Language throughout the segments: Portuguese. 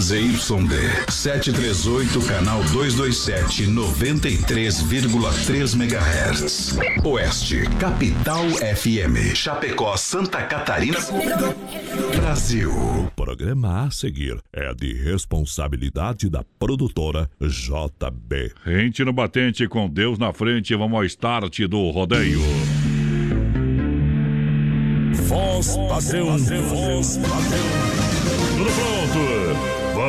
ZYD 738, canal 227, 93,3 MHz. Oeste, Capital FM. Chapecó, Santa Catarina. Brasil. O programa a seguir é de responsabilidade da produtora JB. Rente no batente com Deus na frente, vamos ao start do rodeio. Voz padrão, voz padrão. Tudo pronto?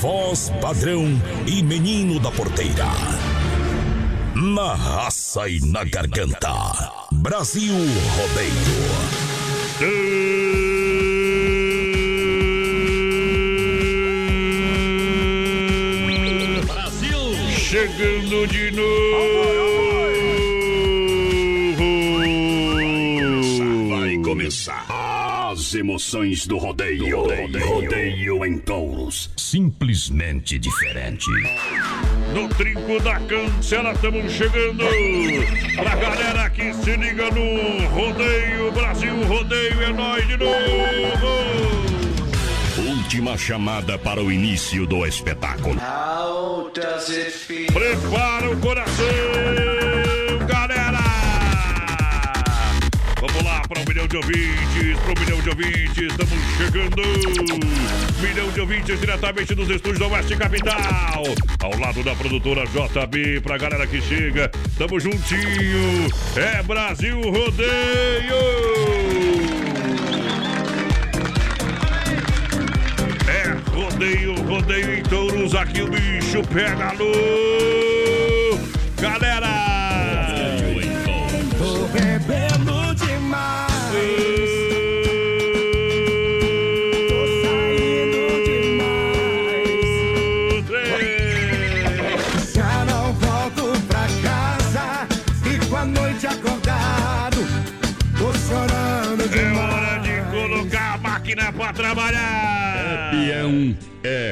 Voz padrão e menino da porteira. Na raça e na garganta. Brasil Rodeio. Brasil! Chegando de novo! Vai começar as emoções do rodeio. Rodeio, rodeio em touros. Simplesmente diferente. No trinco da cancela estamos chegando pra galera que se liga no rodeio. Brasil Rodeio é nós de novo. Última chamada para o início do espetáculo. Prepara o coração, para um milhão de ouvintes, para um milhão de ouvintes, estamos chegando! Milhão de ouvintes diretamente dos estúdios da Oeste Capital, ao lado da produtora JB, pra galera que chega, tamo juntinho, é Brasil Rodeio! É rodeio, rodeio em touros, aqui o bicho pega no. Galera!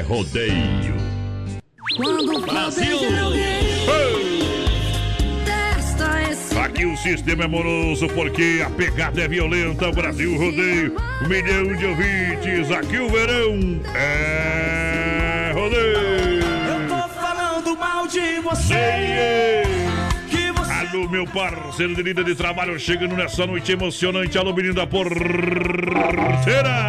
Rodeio. Quando Brasil! Aqui o sistema é moroso porque a pegada é violenta. Brasil rodeio, um milhão de ouvintes. Aqui o verão é rodeio. Eu tô falando mal de você. Ei, Meu parceiro de lida de trabalho, chegando nessa noite emocionante. Alô, menino da porteira,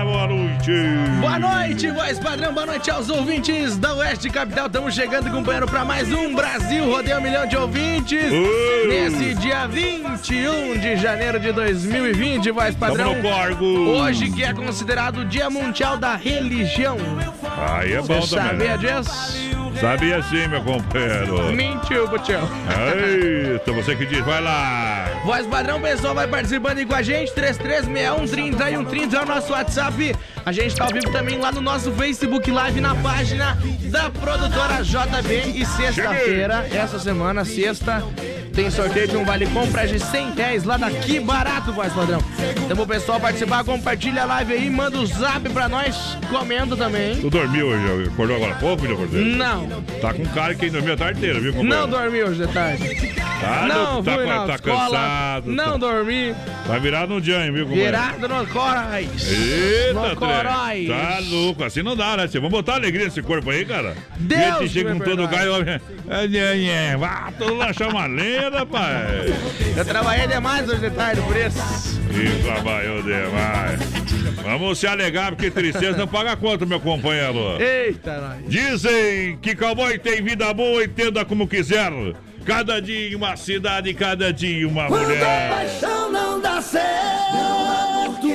boa noite. Boa noite, voz padrão, boa noite aos ouvintes da Oeste Capital. Estamos chegando, companheiro, para mais um Brasil Rodeio um Milhão de Ouvintes. Nesse dia 21 de janeiro de 2020, voz padrão. Hoje que é considerado o Dia Mundial da Religião. Aí é bom Você também. sabia né? disso? Sabia sim, meu companheiro. Mentiu, Butião. Eita, você que diz, vai lá. Voz padrão, pessoal, vai participando aí com a gente. 3361 é o nosso WhatsApp. A gente tá ao vivo também lá no nosso Facebook Live na página da produtora JB. E sexta-feira, essa semana, sexta, tem sorteio de um vale compra de 100 reais lá daqui barato, voz padrão. Então, o pessoal participar, compartilha a live aí, manda o zap pra nós, comenta também. Tu dormiu hoje? Acordou agora há pouco, Cordeiro? Não, Tá com cara que dormiu a tarde inteira, viu, não dormi hoje de tarde. Tá, Não, tá, fui tá, na tá escola, cansado. não tá, dormi. Vai virar no Jan, viu, companheiro? Virado no corais. Eita, no corais. Tá louco, assim não dá, né? Vamos botar alegria nesse corpo aí, cara. Deus e chega com todo o e é, Vá, todo chama uma lenda, rapaz. Eu trabalhei demais hoje de tarde, por isso. E trabalhou demais. Vamos se alegar, porque tristeza não paga conta, meu companheiro. Eita, nós. Dizem que cowboy tem vida boa, entenda como quiser. Cada dia uma cidade, cada dia uma mulher. paixão não dá certo.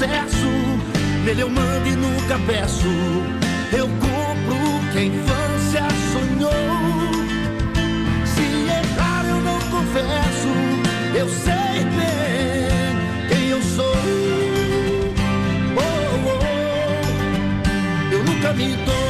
sucesso, nele eu mando e nunca peço. Eu compro que a infância sonhou. Se errar eu não confesso, eu sei bem quem eu sou. Oh, oh, eu nunca me dou.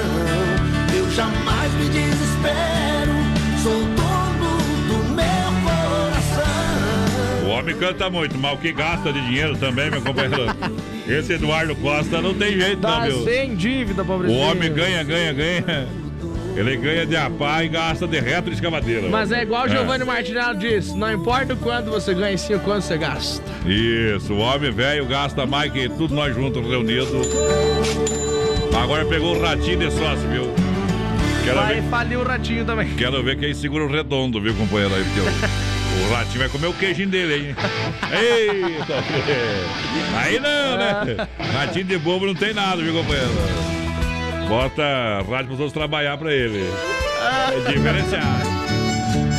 Razão. Eu jamais me desespero, sou dono do meu coração. O homem canta muito, mas o que gasta de dinheiro também, meu companheiro. Esse Eduardo Costa não tem jeito, não, Tá meu. sem dívida, O pobrezinho. homem ganha, ganha, ganha. Ele ganha de a pá e gasta de reto de escavadeira. Mas é igual o Giovanni Martinello disse: não importa o quanto você ganha, e sim o quanto você gasta. Isso, o homem velho gasta mais que tudo nós juntos reunidos. Agora pegou o ratinho de sócio, viu? Quero Vai ver, falir o ratinho também. quero ver quem segura o redondo, viu, companheiro? Aí, o, o ratinho vai comer o queijinho dele, hein? Eita, aí não, né? Ratinho de bobo não tem nada, viu, companheiro? Bota rádio pros outros trabalhar pra ele. É diferenciado.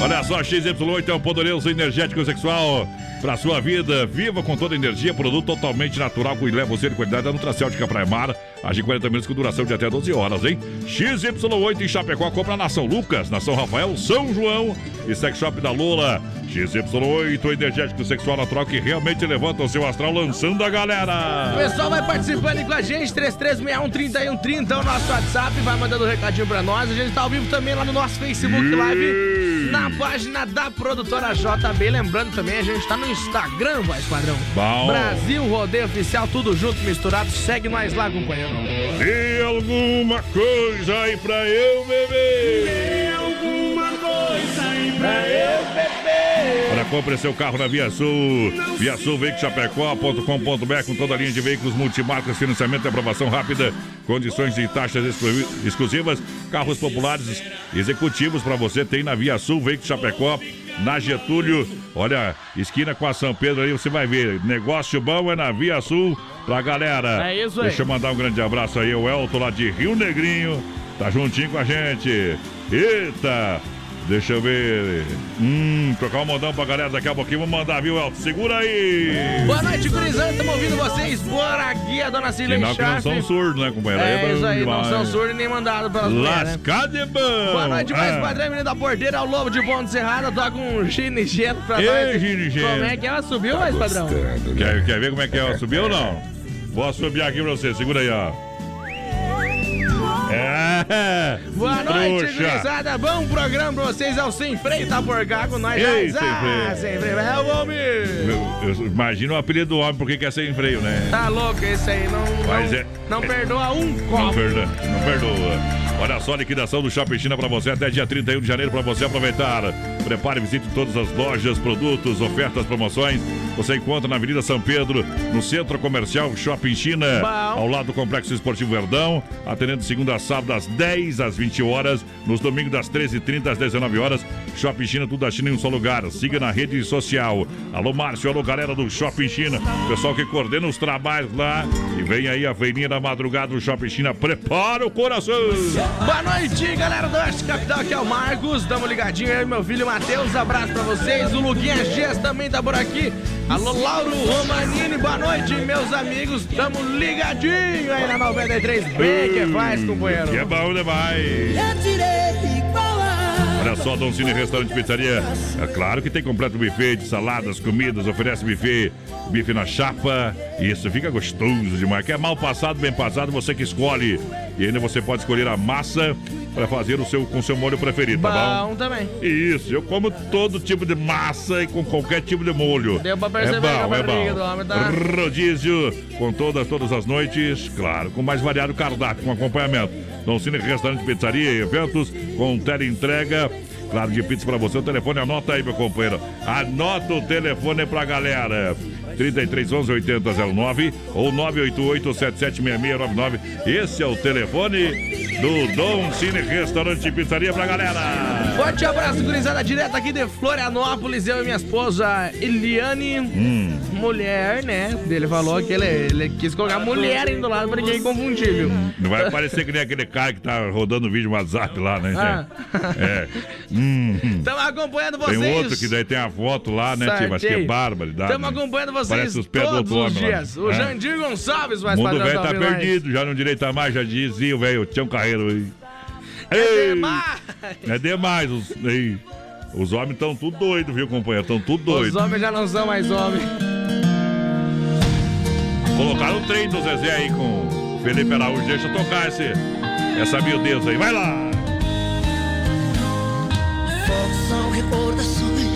Olha só, XY8 é um poderoso energético sexual para sua vida. Viva com toda a energia, produto totalmente natural que leva você de qualidade da Nutracêutica Praia Mar. Age 40 minutos com duração de até 12 horas, hein? XY8 em Chapecó, compra na São Lucas, na São Rafael, São João e Sex Shop da Lula. XY8, energético sexual natural que realmente levanta o seu astral lançando a O galera. pessoal vai participando aí com a gente, 3361-3130 é o nosso WhatsApp, vai mandando um recadinho pra nós. A gente tá ao vivo também lá no nosso Facebook Live, na página da produtora JB. Lembrando também, a gente tá no Instagram, voz padrão. Bom. Brasil Rodeio Oficial, tudo junto, misturado. Segue nós lá, companheiro. Tem alguma coisa aí pra eu beber? alguma coisa compre seu carro na Via Sul. Via Sul, Chapecó.com.br com toda a linha de veículos multimarcas, financiamento e aprovação rápida, condições e taxas exclu exclusivas, carros populares executivos para você tem na Via Sul, Veículos Chapecó na Getúlio. Olha, esquina com a São Pedro aí, você vai ver. Negócio bom é na Via Sul pra galera. É isso aí. Deixa eu mandar um grande abraço aí, o Elton lá de Rio Negrinho. Tá juntinho com a gente. Eita! Deixa eu ver. Hum, trocar um modão pra galera daqui a pouquinho. Vamos mandar, viu, Elton? Segura aí! Boa noite, gurizada. Estamos ouvindo vocês. Bora aqui, a dona Cilei Sinal que não são surdos, né, companheiro? É bom isso aí, não demais. são surdos nem mandados pelas mulheres, né? De bom! Boa noite, mais Ah. padrão, menino da porteira, ao Lobo de Ponte Serrada, toca um ginigento pra Ei, nós. ginigento. Como é que ela subiu, mais padrão? Quer, quer ver como é que é? Subiu ou não? Vou subir aqui pra você, segura aí, ó. É! Boa noite, gurizada. Bom programa pra vocês. É o Sem Freio, tá por cá com nós. Ei. Sem Freio. Sem Freio. É o homem. Eu, imagino o apelido do homem, porque quer sem freio, né? Tá louco esse aí. Não, Mas não, é- não é- perdoa um Não copo. perdoa, não perdoa. Olha só a liquidação do Shopping China pra você até dia 31 de janeiro pra você aproveitar. Prepare e visite todas as lojas, produtos, ofertas, promoções. Você encontra na Avenida São Pedro, no Centro Comercial Shopping China, ao lado do Complexo Esportivo Verdão, atendendo de segunda a sábado das 10 às 20 horas, nos domingos das 13h30 às 19 horas. Shopping China, tudo da China em um só lugar. Siga na rede social. Alô, Márcio, alô, galera do Shopping China. Pessoal que coordena os trabalhos lá. E vem aí a feirinha da madrugada do Shopping China. Prepara o coração! Boa noite, galera do Oeste Capital. Aqui é o Marcos. Tamo ligadinho aí, meu filho Matheus. Abraço pra vocês. O Luguinha Dias também tá por aqui. Alô, Lauro Romanini. Boa noite, meus amigos. Tamo ligadinho aí na 93B. Que faz, companheiro? Que é bom demais! Olha só, Dom Cine Restaurante Pizzaria. É claro que tem completo buffet de saladas, comidas, oferece buffet, bife na chapa. Isso fica gostoso demais. Quer mal passado, bem passado, você que escolhe. E ainda você pode escolher a massa para fazer o seu com seu molho preferido, tá bom? Bom também. Isso, eu como todo tipo de massa e com qualquer tipo de molho. Deu pra perceber é bom, é bom. homem tá- Rodízio com todas, todas as noites, claro, com mais variado cardápio, com acompanhamento. Dom Cine Restaurante, Pizzaria e Eventos, com teleentrega. Claro, de pizza pra você. O telefone anota aí, meu companheiro. Anota o telefone pra galera. 33 11 80 09 ou 988 776699. Esse é o telefone do Dom Cine Restaurante e Pizzaria pra galera. Forte abraço, gurizada, direto aqui de Florianópolis. Eu e minha esposa Eliane, Hum. mulher, né? Ele falou que ele, ele quis colocar mulher aí do lado pra ninguém confundir, viu? Não vai parecer que nem aquele cara que tá rodando vídeo no WhatsApp lá, né? Ah. É. Hum, hum. Estamos acompanhando vocês. Tem outro que daí tem a foto lá, né, tio? Mas que é barbaridade. Estamos né? acompanhando vocês Parece os pés do outro os homem lá. dias. O É. Jandir Gonçalves, mais O mundo padrão, velho tá perdido, já não direita mais, já dizia o velho, tinha um carreiro. É Ei, demais. É demais. Os, ei, os homens estão tudo doidos, viu, companheiro? Estão tudo Os doidos. homens já não são mais homens. Colocaram o trem do Zezé aí com Felipe Araújo. Deixa eu tocar esse, essa miudeza aí. Vai lá! São recordações,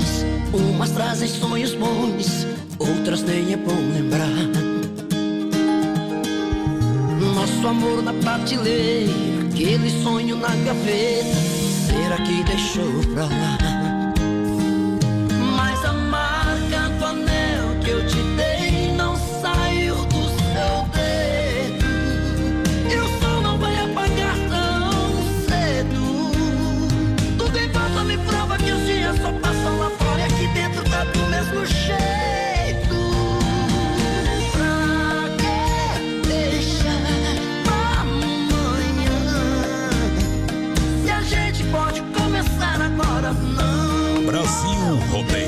umas trazem sonhos bons, outras nem é bom lembrar. Nosso amor na prateleira, aquele sonho na gaveta, será que deixou pra lá? Brasil Rodeio.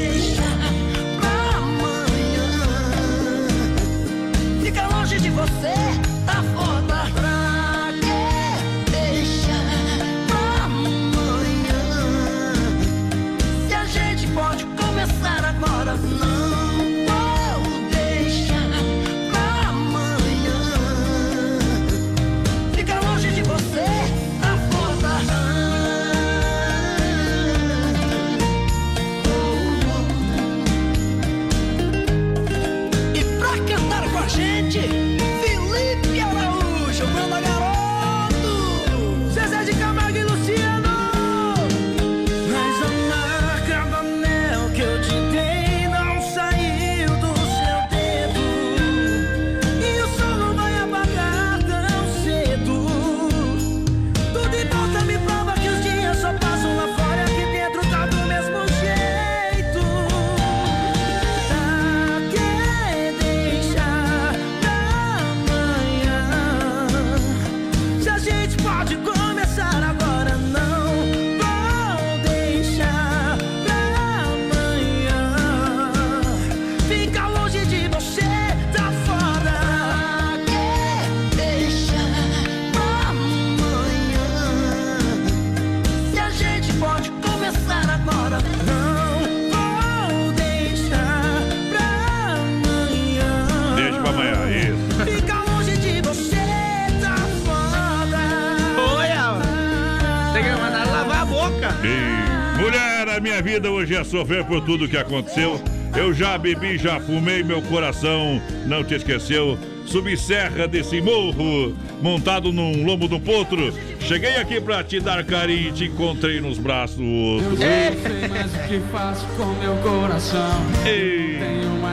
Sofrer por tudo que aconteceu. Eu já bebi, já fumei, meu coração não te esqueceu. Subi serra desse morro, montado num lombo do potro. Cheguei aqui pra te dar carinho e te encontrei nos braços do outro. sei mais o que faço com meu coração. Ei,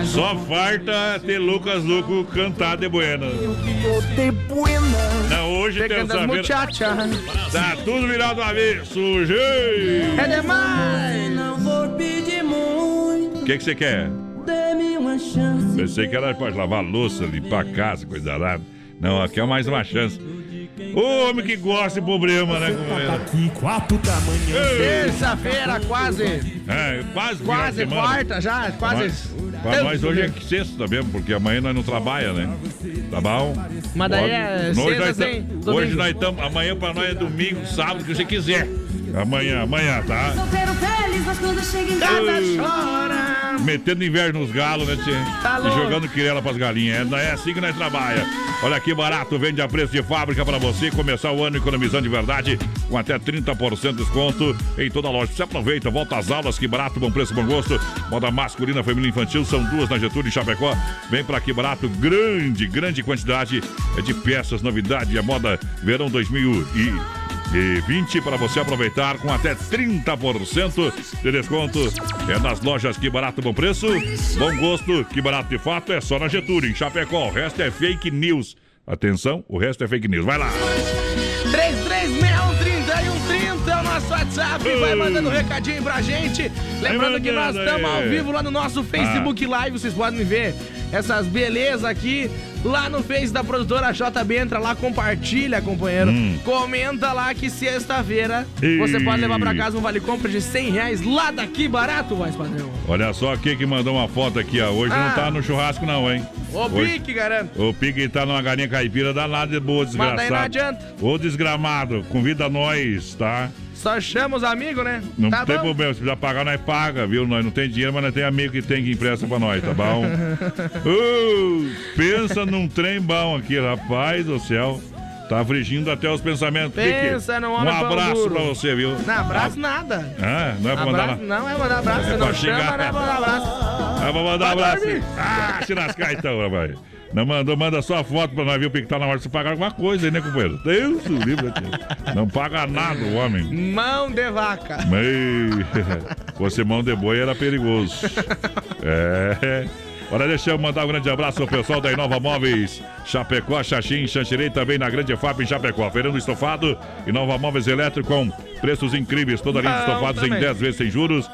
só farta ter Lucas Luco cantar de buena. Não, hoje as terça-feira. muchachas. Tá tudo virado avesso, gente. É demais. Que que você quer? dê-me uma chance. Pensei que era pra lavar louça, limpar a casa, coisa nada. Não, aqui é mais uma chance. O homem que gosta de problema, né, companheiro? Aqui, quatro da manhã. Terça-feira, quase. É, quase Quase quarta já, quase. Pra nós hoje é sexta mesmo, porque amanhã nós não trabalha, né? Tá bom? Mas daí Pode- é Hoje sexta nós. Hoje nós estamos. Amanhã pra nós é domingo, sábado, o que você quiser. Amanhã, amanhã, tá? Solteiro feliz, mas quando chega em Casa Ei. chora. Metendo inveja nos galos, né, tchê? Tá e jogando quirela pras galinhas. É, é assim que nós trabalha. Olha que barato, vende a preço de fábrica pra você começar o ano economizando de verdade, com até 30% de desconto em toda a loja. Você aproveita, volta às aulas, que barato, bom preço, bom gosto. Moda masculina, feminina e infantil, são duas na Getúlio e Chapecó. Vem pra que barato, grande, grande quantidade de peças, novidade, a moda verão 2000 e e 20 para você aproveitar com até 30% de desconto. É nas lojas Que Barato Bom Preço. Bom gosto, Que Barato de fato é só na Getúlio, em Chapecó. O resto é fake news. Atenção, o resto é fake news. Vai lá. 3361 é o nosso WhatsApp. Vai mandando um recadinho pra gente. Lembrando que nós estamos ao vivo lá no nosso Facebook Live. Vocês podem ver essas belezas aqui lá no Face da produtora JB. Entra lá, compartilha, companheiro. Comenta lá que sexta-feira você Ih. pode levar pra casa um vale compra de 100 reais lá daqui barato, voz padrão. Olha só aqui que mandou uma foto aqui, ó. Hoje não Ah. tá no churrasco, não, hein? Ô, Hoje- Pique, garanto. O Pique tá numa galinha caipira danada de boa, Mas desgraçado. daí não adianta. Ô, desgramado, convida nós, tá? Só chama os amigos, né? Não tá tem bom? problema, se precisar pagar, nós paga, viu? Nós não tem dinheiro, mas nós tem amigo que tem que empresta pra nós, tá bom? Uh, pensa num trem bom aqui, rapaz do céu. Tá frigindo até os pensamentos. Pensa Pique. num Um homem pão abraço duro. pra você, viu? Não, abraço nada. Ah, não é pra mandar Abraço, não é mandar abraço, É pra não chama, não é mandar abraço. É pra mandar um Vai abraço. dormir. Ah, se lascar então, rapaz. Não mandou, manda só a foto pra nós ver o Pique tá na hora de você pagar alguma coisa aí, né, companheiro? Deus o livre, tio. Não paga nada o homem. Mão de vaca. Mei. Fosse mão de boi era perigoso. É. Olha, deixa eu mandar um grande abraço ao pessoal da Inova Móveis, Chapecó, Xaxim, Xanxerei, também na Grande FAP em Chapecó. Feirando estofado, Inova Móveis Elétrico com preços incríveis. Toda a linha de estofados em também. 10 vezes sem juros.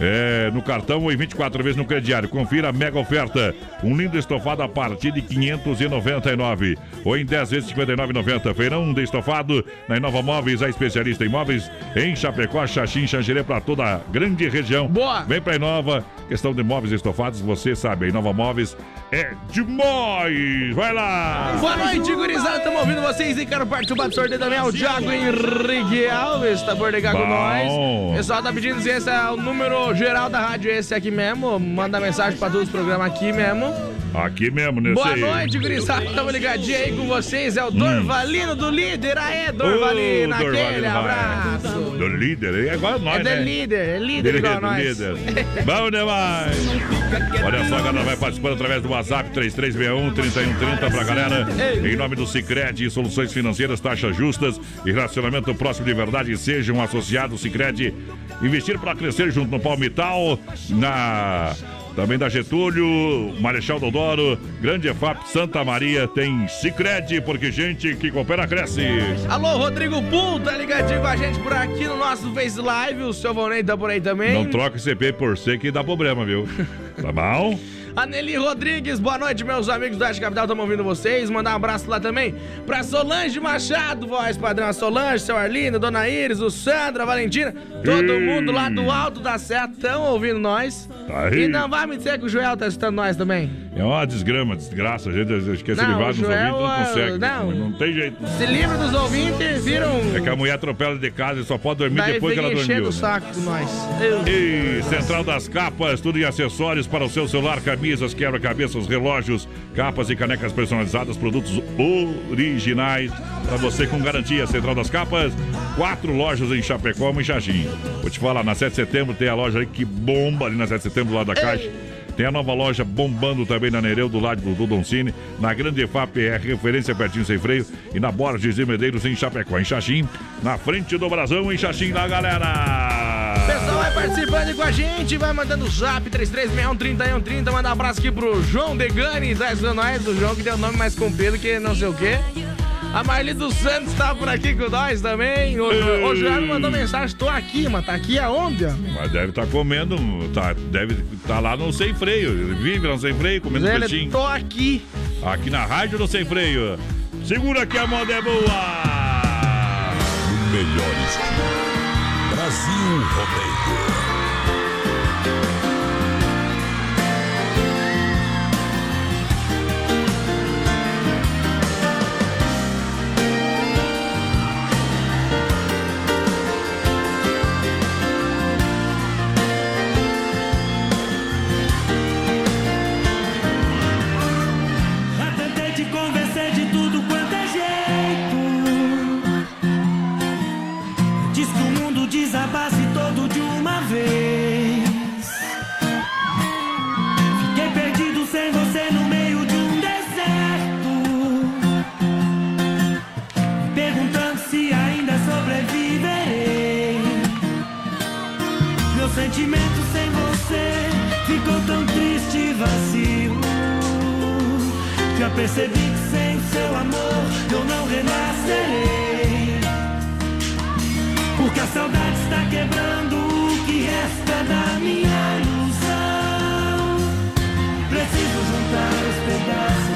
É, no cartão ou em 24 vezes no crediário. Confira a mega oferta. Um lindo estofado a partir de 599 ou em 10 vezes 59,90. Feirão de estofado na Inova Móveis, a especialista em móveis em Chapecó, Xaxim, Xanxerê para toda a grande região. Boa. Vem pra Inova. Questão de móveis estofados, você sabe, a Inova Móveis é demais. Vai lá. Boa noite, gurizada. Estamos ouvindo vocês e quero participar do sorteio também. É o Thiago Henrique Alves, tá por ligar com nós. Pessoal tá pedindo se esse é o número geral da rádio, esse aqui mesmo. Manda mensagem pra todos os programas aqui mesmo. Aqui mesmo, nesse Boa aí. noite, gurizada. Estamos ligadinhos aí com vocês. É o Dorvalino do Líder. Aê, Dorvalino. Ô, aquele Dorvalino, vai. abraço. Do líder, é igual nós, É né? do líder, é líder igual nós. líder. Bom demais. Olha só, a galera vai participando através do WhatsApp 3361-3130 pra galera. Em nome do Cicred, soluções financeiras, taxas justas e relacionamento próximo de verdade. Sejam associados Cicred. Investir para crescer junto no Palmital, na também da Getúlio, Marechal Dodoro, Grande EFAP, Santa Maria, tem Cicred, porque gente que coopera cresce. Alô, Rodrigo Pul, tá ligadinho com a gente por aqui no nosso Face Live. O seu Vonei tá por aí também. Não troca CP por C que dá problema, viu? Tá bom? A Nelly Rodrigues, boa noite, meus amigos do Oeste Capital, estamos ouvindo vocês. Mandar um abraço lá também pra Solange Machado, voz padrão. Solange, seu Arlindo, Dona Iris, o Sandra, a Valentina, todo Ei. mundo lá do alto da Serra estão ouvindo nós. Tá. E não vai me dizer que o Joel tá escutando nós também. É uma desgrama, desgraça. A gente esquece Não, livrar Joel, ouvintes, não ah, consegue. não. Não tem jeito. Se livra dos ouvintes, viram. É que a mulher atropela de casa e só pode dormir Daí depois que ela dormiu. o né? saco com nós. E Central das Capas, tudo em acessórios para o seu celular, camisas, quebra-cabeças, relógios, capas e canecas personalizadas, produtos originais para você com garantia. Central das Capas, quatro lojas em Chapecó, em Xaxim. Vou te falar, na 7 de setembro tem a loja aí que bomba ali na 7 de setembro, do lado da Caixa. Tem a nova loja bombando também na Nereu, do lado do, do Doncini. Na Grande EFAP é referência pertinho sem freio. E na Borges e Medeiros em Chapecó, em Xaxim. Na frente do Brasão, em Xaxim, lá, galera. Participando com a gente, vai mandando o zap 33613130, manda um abraço aqui pro João Degani, da Nós, do João que deu o nome mais comprido que não sei o quê. A Marli dos Santos tá por aqui com nós também. O, o Joel mandou mensagem, tô aqui, mas tá aqui aonde? Mas deve estar comendo, tá, deve estar lá no Sem Freio. Ele vive no Sem Freio, comendo Zé, peixinho. tô aqui. Aqui na rádio do Sem Freio. Segura que a moda é boa. O melhor estilo. Brasil Rodeio. Percebi que sem seu amor eu não renascerei. Porque a saudade está quebrando o que resta da minha ilusão. Preciso juntar os pedaços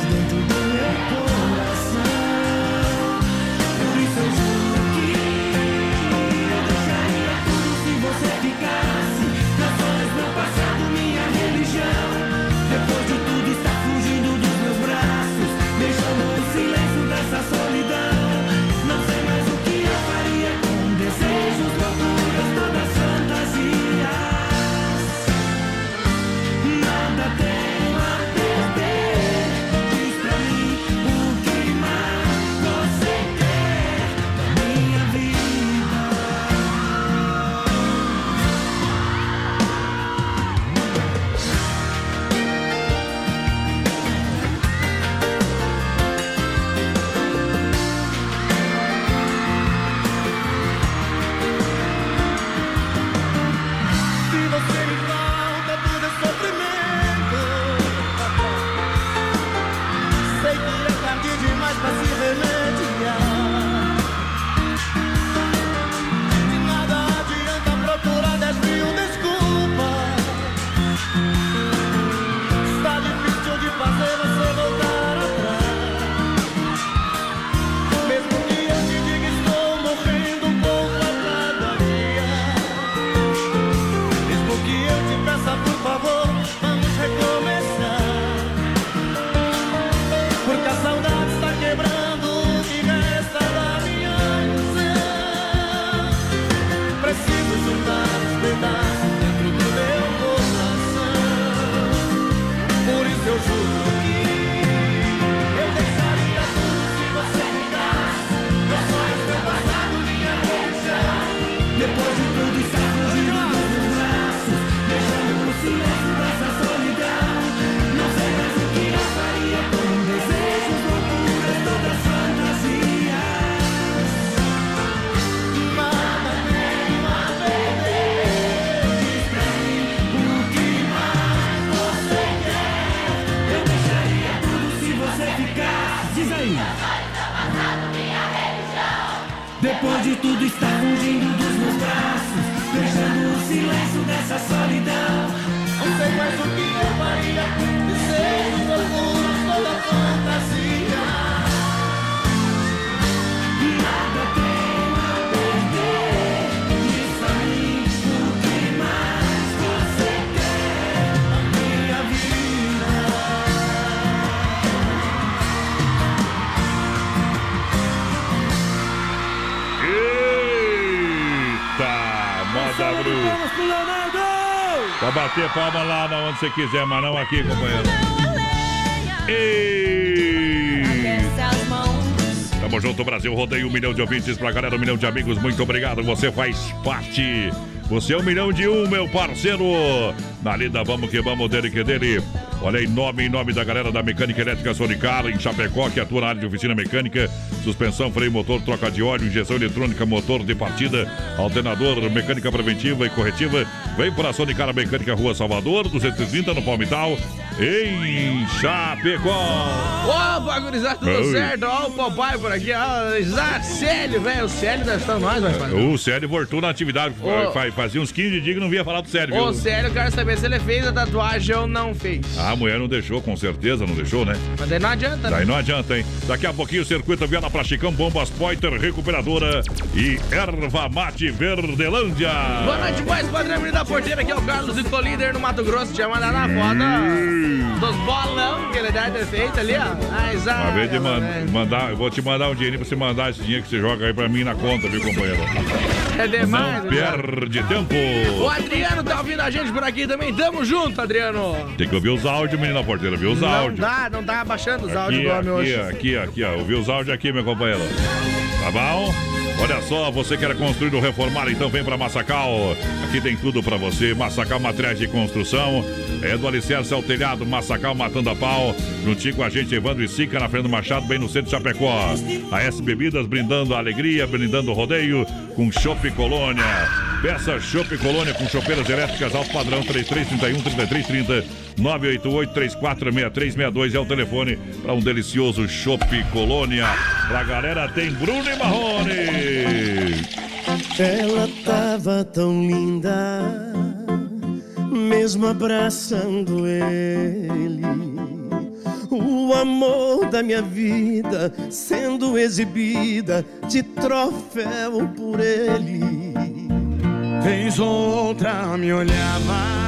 bater palma lá onde você quiser, mas não aqui, companheiro. Eita. Tamo junto, Brasil. Rodeio um milhão de ouvintes pra galera, um milhão de amigos. Muito obrigado. Você faz parte. Você é um milhão de um, meu parceiro. Na lida, vamos que vamos dele que dele. Olha aí, nome em nome da galera da Mecânica Elétrica Sonicar, em Chapecó, que atua na área de oficina mecânica, suspensão, freio, motor, troca de óleo, injeção eletrônica, motor de partida, alternador, mecânica preventiva e corretiva. Vem para a Sonicar Mecânica Rua Salvador, 230 no Palmital, em Chapecó. Opa, gurizada, tudo Oi. certo? Ó, o papai por aqui, ó. Célio, velho. O Célio deve estar nós, vai fazer. O Célio voltou na atividade, Ô. fa- fazia uns 15 dias que não via falar do Célio, Ô, viu? Célio, eu quero saber se ele fez a tatuagem ou não fez. A mulher não deixou, com certeza não deixou, né? Mas daí não adianta, né? Daí não adianta, hein? Daqui a pouquinho o circuito Viana pra Chicão, Bombas Poiter, Recuperadora e Erva Mate Verdelândia. Boa noite, boys. Padrão da Porteira, aqui é o Carlos e líder no Mato Grosso. Tinha mandado na foto dos bolão que ele deve ter feito ali, ó. Mas, ah, Uma vez de man- velho. mandar, eu vou te mandar um dinheirinho pra você mandar esse dinheiro que você joga aí pra mim na conta, viu, companheiro? É demais, Não né? perde tempo. O Adriano tá ouvindo a gente por aqui também. Tamo junto, Adriano. Tem que ouvir os áudios, menina porteira, viu os Não áudios. dá, não tá abaixando os áudios Aqui, do homem hoje. aqui, aqui, ó. Ouvi os áudios aqui, meu companheiro. Tá bom? Olha só, você quer construir ou reformar, então vem pra Massacal. Aqui tem tudo pra você. Massacal Materiais de Construção. É do Alicerce ao Telhado, Massacal Matando a Pau. Juntinho com a gente, Evandro e Sica, na Fernando Machado, bem no centro de Chapecó. A S Bebidas, brindando a alegria, brindando o rodeio com Chopp Colônia. Peça Chopp Colônia com chopeiras elétricas alto padrão 3331 3330 988 346362 é o telefone para um delicioso Chopp Colônia. Pra galera tem Bruno e Marrone. Ela tava tão linda, mesmo abraçando ele. O amor da minha vida sendo exibida de troféu por ele. Vez ou outra me olhava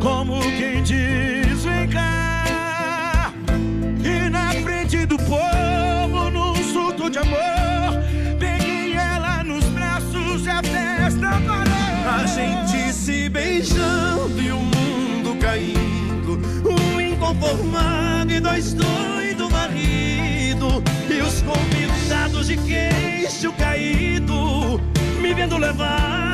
Como quem diz vem cá E na frente do povo num surto de amor Peguei ela nos braços e a festa parou A gente se beijando e o mundo caindo. Um inconformado e dois doido marido. E os convidados de queixo caído. Me vendo levar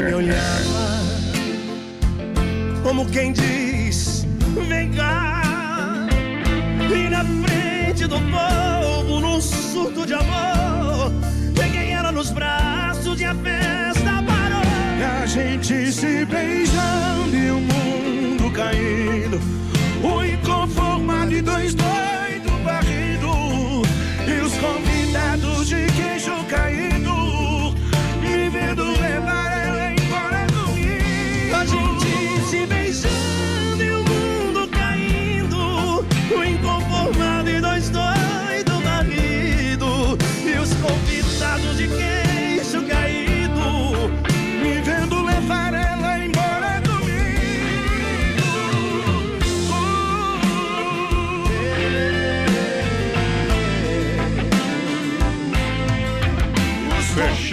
outra me olhava Como quem diz Vem cá E na frente do povo Num surto de amor Peguei ela nos braços E a festa parou. E a gente se beijando e o mundo caindo. O inconformado e dois doidos barrido. E os convidados de queixo caído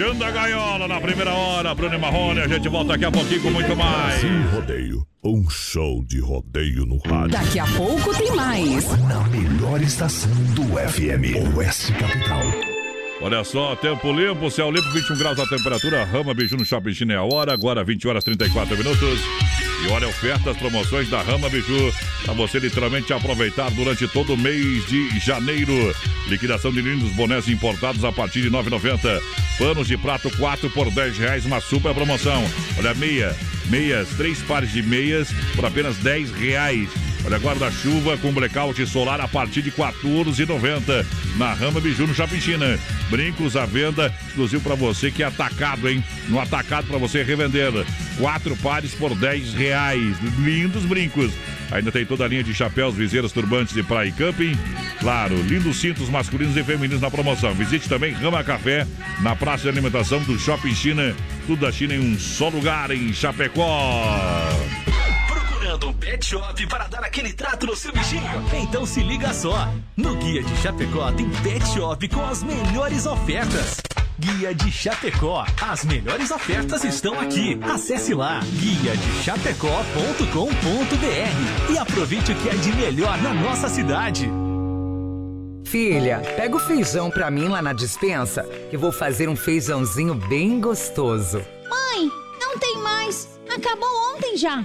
Fechando a gaiola na primeira hora, Bruno e Marrone. A gente volta daqui a pouquinho com muito mais. Brasil Rodeio. Um show de rodeio no rádio. Daqui a pouco tem mais. Na melhor estação do FM, Oeste Capital. Olha só, tempo limpo, céu limpo, 21 graus a temperatura. Rama Biju no Shopping China é a hora, agora 20 horas 34 minutos. E olha, ofertas, promoções da Rama Biju, para você literalmente aproveitar durante todo o mês de janeiro. Liquidação de lindos bonés importados a partir de 9,90. Panos de prato 4 por 10 reais, uma super promoção. Olha, meia, meias, três pares de meias por apenas 10 reais. Olha, guarda-chuva com blackout solar a partir de R$ 14,90 na Rama Biju no Shopping China. Brincos à venda, exclusivo para você que é atacado, hein? No atacado para você revender. Quatro pares por 10 reais. Lindos brincos. Ainda tem toda a linha de chapéus, viseiras, turbantes de praia e camping. Claro, lindos cintos masculinos e femininos na promoção. Visite também Rama Café, na praça de alimentação do Shopping China. Tudo da China em um só lugar, em Chapecó. Procurando um pet shop para dar aquele trato no seu bichinho? Então se liga só. No Guia de Chapecó tem pet shop com as melhores ofertas. Guia de Chapecó. As melhores ofertas estão aqui. Acesse lá guia de chapecó.com.br e aproveite o que é de melhor na nossa cidade. Filha, pega o feijão pra mim lá na dispensa, que vou fazer um feijãozinho bem gostoso. Mãe, não tem mais. Acabou ontem já.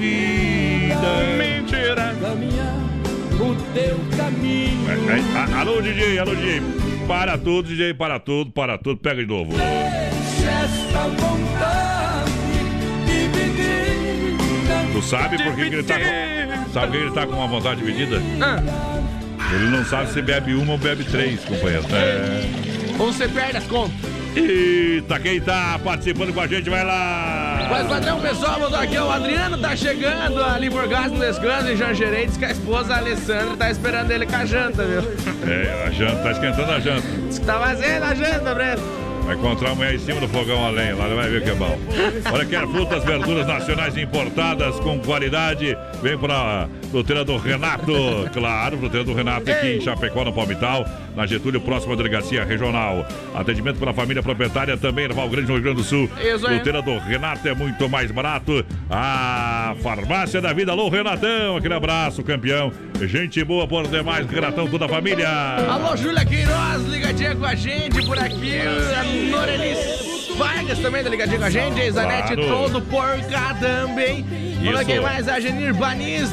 Vida. Mentira. Caminhar o teu caminho. É, é, a- Alô, DJ, alô, DJ. Para tudo, DJ, para tudo, para tudo. Pega de novo. Deixa esta vontade. Tu sabe por que, que ele tá com. Sabe que ele tá com uma vontade dividida? Ele não sabe se bebe uma ou bebe três, companheiro. É. Ou você perde as contas. Eita, quem tá participando com a gente, vai lá! Mas, padrão, pessoal, mandou aqui, o Adriano tá chegando ali por Gasto Descanso em Jangerei, diz que a esposa a Alessandra tá esperando ele com a janta, viu? É, a janta, tá esquentando a janta. Diz que tá fazendo a janta, Breno. Vai encontrar amanhã em cima do fogão a lenha, lá vai ver que é bom. Olha, quer frutas, verduras nacionais importadas com qualidade? Vem pra fruteira do Renato. Claro, fruteira do Renato aqui em Chapecó, no Palmital, na Getúlio, próxima delegacia regional. Atendimento pela família proprietária também, no Val Grande, no Rio Grande do Sul. Isso aí. Fruteira do Renato é muito mais barato. A farmácia da vida. Alô, Renatão, aquele abraço, campeão. Gente boa por demais, Renatão, toda a família. Alô, Júlia Queiroz, ligadinha com a gente por aqui. A Norelis Vargas também tá ligadinha com a gente. A Isanete Claro. todo por cá também. Olha Isso. quem mais? A Genir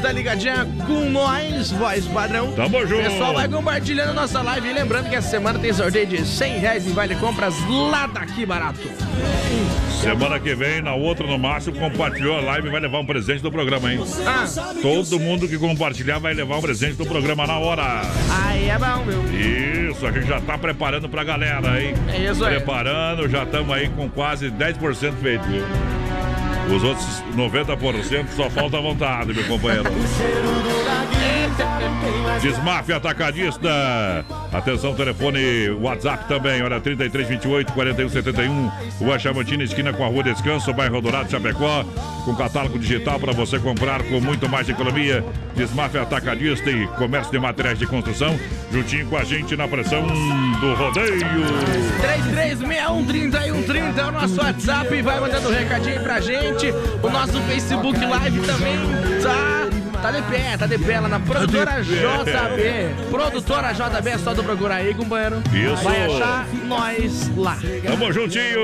tá ligadinha com nós, voz padrão. Tamo junto. Pessoal, vai compartilhando a nossa live. E lembrando que essa semana tem sorteio de 100 reais em vale compras lá daqui barato. Semana que vem, na outra no máximo, compartilhou a live e vai levar um presente do programa, hein? Ah, Todo mundo que compartilhar vai levar um presente do programa na hora. aí é bom, meu. Isso, a gente já tá preparando pra galera, hein? É isso aí. Preparando, já estamos aí com quase 10% feito, viu? Os outros 90% só falta vontade, meu companheiro. Desmafia Atacadista. Atenção, telefone, WhatsApp também. Olha, 3328 4171. Rua Chamantina, esquina com a Rua Descanso, bairro Dourado, Chapecó. Com catálogo digital para você comprar com muito mais economia. Desmafia Atacadista e comércio de materiais de construção. Juntinho com a gente na pressão do rodeio. 33613130 é o nosso WhatsApp. Vai mandando um recadinho pra gente. O nosso Facebook Live também tá. Tá de pé, tá de pé lá na produtora pé. JB. Produtora JB, é só tu procurar aí, companheiro. Isso. Vai achar nós lá. Tamo juntinho!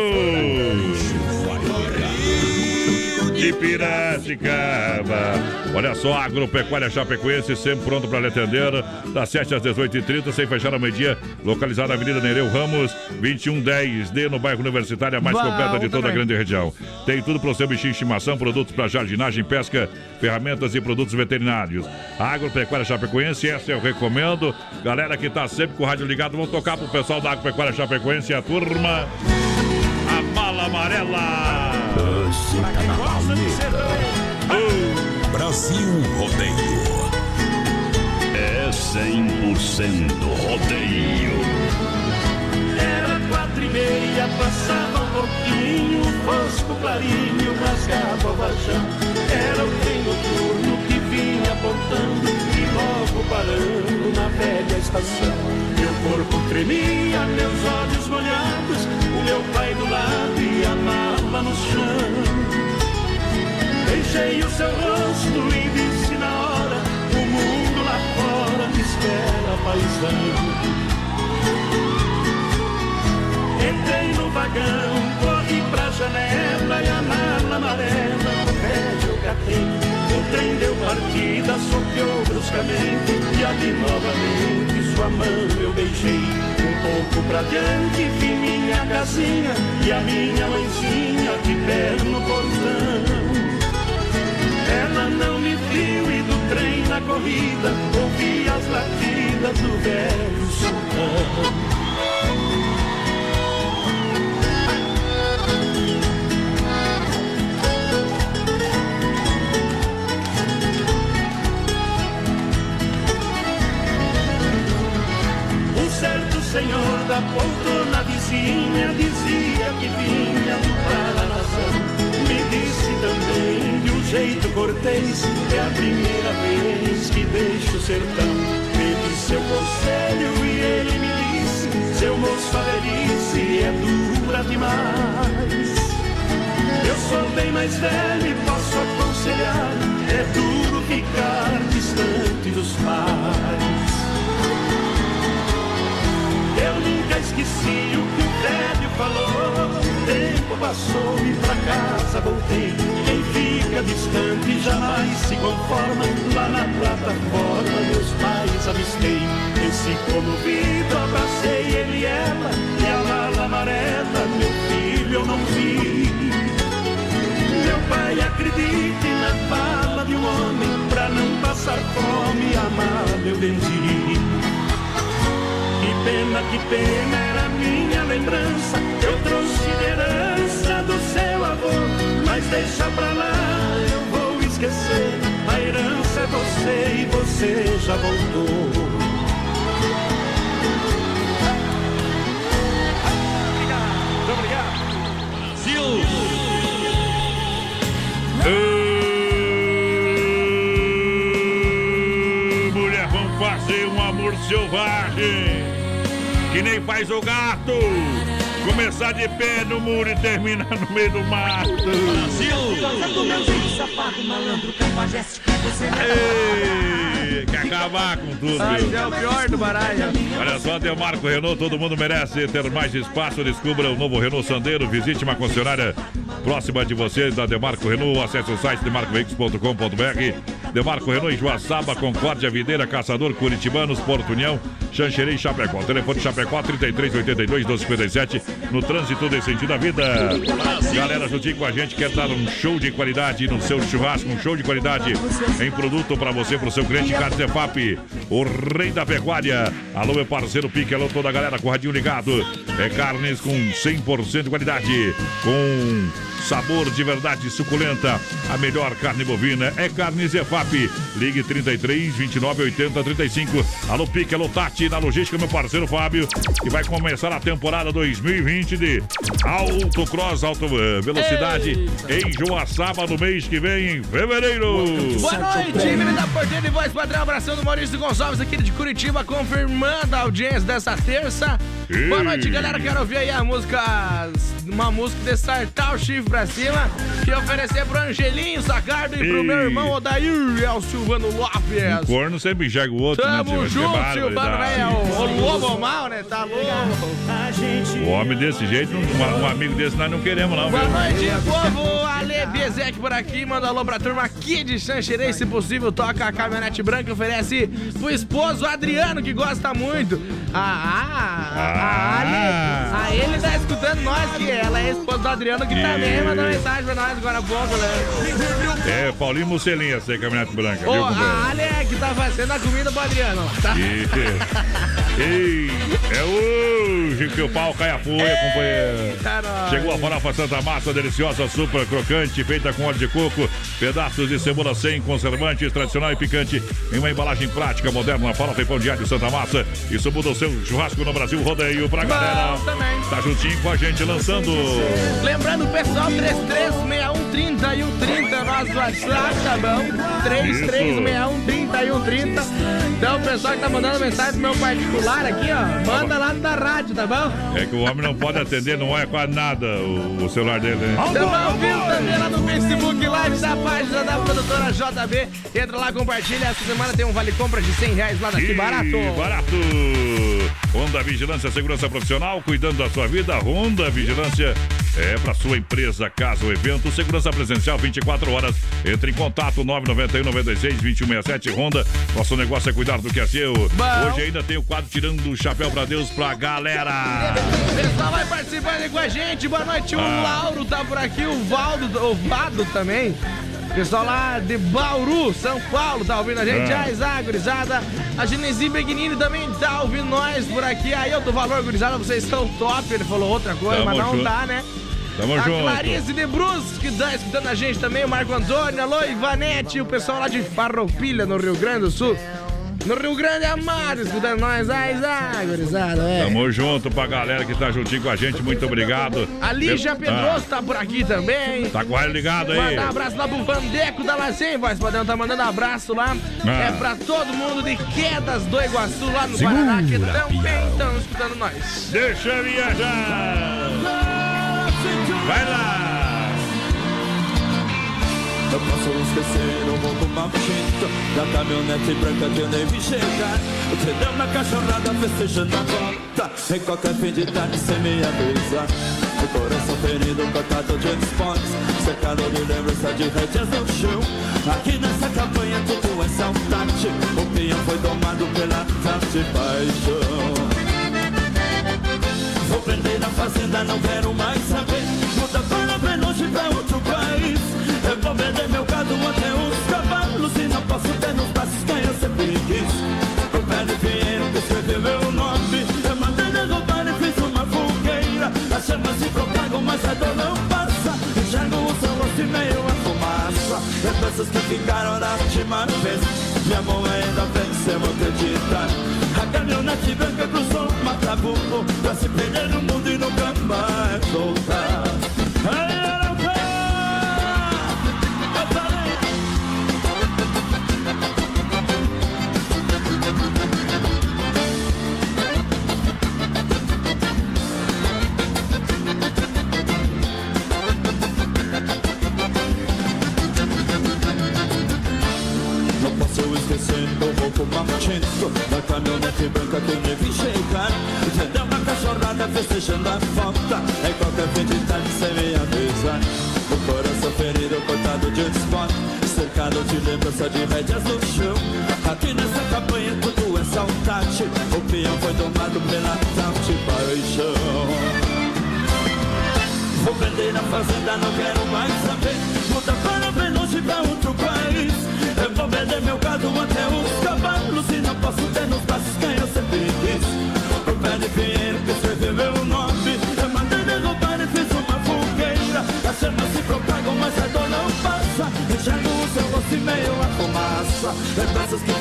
De Piracicaba. Olha só, Agropecuária Chapecoense, sempre pronto para lhe atender. Das 7 às 18h30, sem fechar a meio-dia. Localizada na Avenida Nereu Ramos, 2110D, no bairro Universitário, a mais Bom completa de toda a grande região. Tem tudo para o seu bichinho de estimação, produtos para jardinagem, pesca, ferramentas e produtos veterinários. A Agropecuária Chapecoense, essa eu recomendo. Galera que tá sempre com o rádio ligado, vamos tocar pro pessoal da Agropecuária Chapecoense a turma. A bala amarela. Brasil Rodeio. É 100% rodeio. Era quatro e meia, passava um pouquinho, fosco clarinho, rasgava o vajão. Era o trem noturno que vinha apontando e logo parando na velha estação. Meu corpo tremia, meus olhos molhados, o meu pai do lado Beijei o seu rosto e disse na hora: O mundo lá fora me espera, paisão. Entrei no vagão, corri pra janela e a mala amarela no pé eu catei. O trem deu partida, soqueou bruscamente e ali novamente sua mão eu beijei. Um pouco pra diante vi minha casinha e a minha mãezinha de pé no portão. Ela não me viu e do trem na corrida ouvi as latidas do velho sultão. Senhor da poltrona vizinha dizia que vinha jeito cortês, é a primeira vez que deixo o sertão. Pedi seu conselho e ele me disse, seu moço a velhice é dura demais. Eu sou bem mais velho e posso aconselhar, é duro ficar distante dos pais. Eu nunca esqueci o que o velho falou. Tempo passou e pra casa voltei. Quem fica distante jamais se conforma. Lá na plataforma meus pais avistei. Esse comovido abracei ele e ela. E a mala amarela, meu filho, eu não vi. Meu pai acredite na fala de um homem. Pra não passar fome, a mala eu vendi. Que pena, que pena era minha lembrança. Eu Mas deixa pra lá, eu vou esquecer. A herança é você e você já voltou. Brasil. mulher, vamos fazer um amor selvagem. Que nem faz o gato. Começar de pé no muro e terminar no meio do mato. Ei, quer acabar com tudo. Viu? é o pior do baralho. Olha só, Demarco Renault, todo mundo merece ter mais espaço. Descubra o novo Renault Sandeiro. Visite uma concessionária próxima de você da Demarco Renault. Acesse o site demarcoveículos.com.br. Demarco Renault Joaçaba, Concórdia, Videira, Caçador, Curitibanos, Porto União, Xanxerê e Chapecó. Telefone Chapecó 3382 1257 no trânsito desse sentido da vida. Galera, juntinho com a gente, quer dar um show de qualidade no seu churrasco, um show de qualidade em produto para você, para o seu cliente, Carne Zefap, o rei da pecuária. Alô, meu parceiro Pique, alô, toda a galera com o radinho ligado. É carnes com 100% de qualidade, com sabor de verdade suculenta. A melhor carne bovina é Carne Zefap. Ligue 33 29 80 35. Alô, Pique, alô, Tati, na logística, meu parceiro Fábio, que vai começar a temporada 2020 de Autocross Alto eh, Velocidade em Joaçaba no mês que vem, em fevereiro. Boa noite, menino da Porteira e voz padrão. Abração do Maurício Gonçalves aqui de Curitiba, confirmando a audiência dessa terça. Ei. Boa noite, galera. Quero ouvir aí a música, uma música de Sartar o chifre pra cima, que oferecer pro Angelinho Sacardo e pro meu irmão Odair e ao Silvano Lopes. Corno sempre enxerga o outro, né? Tamo? Que junto. Silvano, velho. O, o lobo mal, né? Tá louco. O homem desse jeito, um, um amigo desse nós não queremos, não, Boa noite, povo. Ale Biezek por aqui. Manda alô pra turma aqui de Xanxerê. Se possível, toca a caminhonete branca. Oferece pro esposo Adriano, que gosta muito. Ah, ah, a Ale. A ele tá escutando nós, que ela é esposa do Adriano, que também mandou mensagem pra nós agora há pouco, né? É, Paulinho Musselinha, essa caminhonete branca, Ô, viu, companheiro? a Ale é que tá fazendo a comida pro Adriano. Tá? Ei, é hoje que o pau cai a folha, companheiro. Chegou a farofa Santa Massa, deliciosa, super crocante, feita com óleo de coco, pedaços de cebola sem conservantes, tradicional e picante, em uma embalagem prática, moderna, farofa e pão de alho Santa Massa. Isso muda o seu churrasco no Brasil, rodeio pra galera. Tá juntinho com a gente, lançando. Lembrando, pessoal, 336130 e o 30, nosso WhatsApp, tá bom? 336130 e o 30. Então, o pessoal que tá mandando mensagem pro meu particular aqui, ó, manda lá da rádio, tá bom? bom? É que o homem não pode atender, não é quase nada o, o celular dele, né? Estamos ao vivo também lá no Facebook Live da página da produtora JB. Entra lá, compartilha. Essa semana tem um vale compra de 100 reais lá daqui, barato. Barato! Honda Vigilância Segurança Profissional, cuidando da sua vida. Honda Vigilância é para sua empresa, casa ou evento. Segurança presencial 24 horas. Entre em contato 991 96 2167 Honda. Nosso negócio é cuidar do que é seu. Hoje ainda tem o quadro Tirando o Chapéu pra Deus pra galera. Pessoal, vai participando aí com a gente. Boa noite, o Ah. Lauro tá por aqui, o Valdo, o Vado também. Pessoal lá de Bauru, São Paulo, tá ouvindo a gente? Ah. A Isaac, gurizada. A Genesi Begnini também tá ouvindo nós por aqui. Aí eu do Valor, gurizada, vocês estão top. Ele falou outra coisa, Tamo mas não junto. dá, né? Tamo a junto. Clarice de Brus, que tá escutando a gente também, o Marco Antônio, alô, Ivanete, o pessoal lá de Farroupilha, no Rio Grande do Sul. No Rio Grande Amado, escutando nós. A Isaac, gurizada, é. Tamo junto pra galera que tá juntinho com a gente. Muito obrigado. A Lígia Ah, Pedroso tá por aqui também. Tá raio ligado aí. Mandar um abraço lá pro Vandeco da Lacem, voz padrão, tá mandando abraço lá. Ah. É pra todo mundo de Quedas do Iguaçu, lá no Segura, Paraná, que também estão escutando nós. Deixa viajar! Vai lá! Eu posso esquecer o roubo maldito Da caminhonete branca que eu nem vi chegar. O trem na cachorrada festejando a volta. Em qualquer fim de tarde sem me avisar. O coração ferido, cortado de esportes. Cercado de lembrança de rédeas no chão. Aqui nessa campanha tudo é saudade. O peão foi domado pela tarde de paixão. Vou prender na fazenda, não quero mais saber Ter nos braços quem eu sempre quis. O pé de que escreveu meu nome Eu mandei derrubar e fiz uma fogueira. As chamas se propagam, mas a dor não passa. Enxergo o seu rosto e meio a fumaça. Lembranças que ficaram da última vez. Minha mão ainda vou acreditar. A caminhonete branca cruzou o Matabuco Pra se perder no mundo e nunca mais voltar rédeas no chão. Aqui nessa campanha tudo é saudade. O peão foi domado pela tal de paixão Vou vender na fazenda, não quero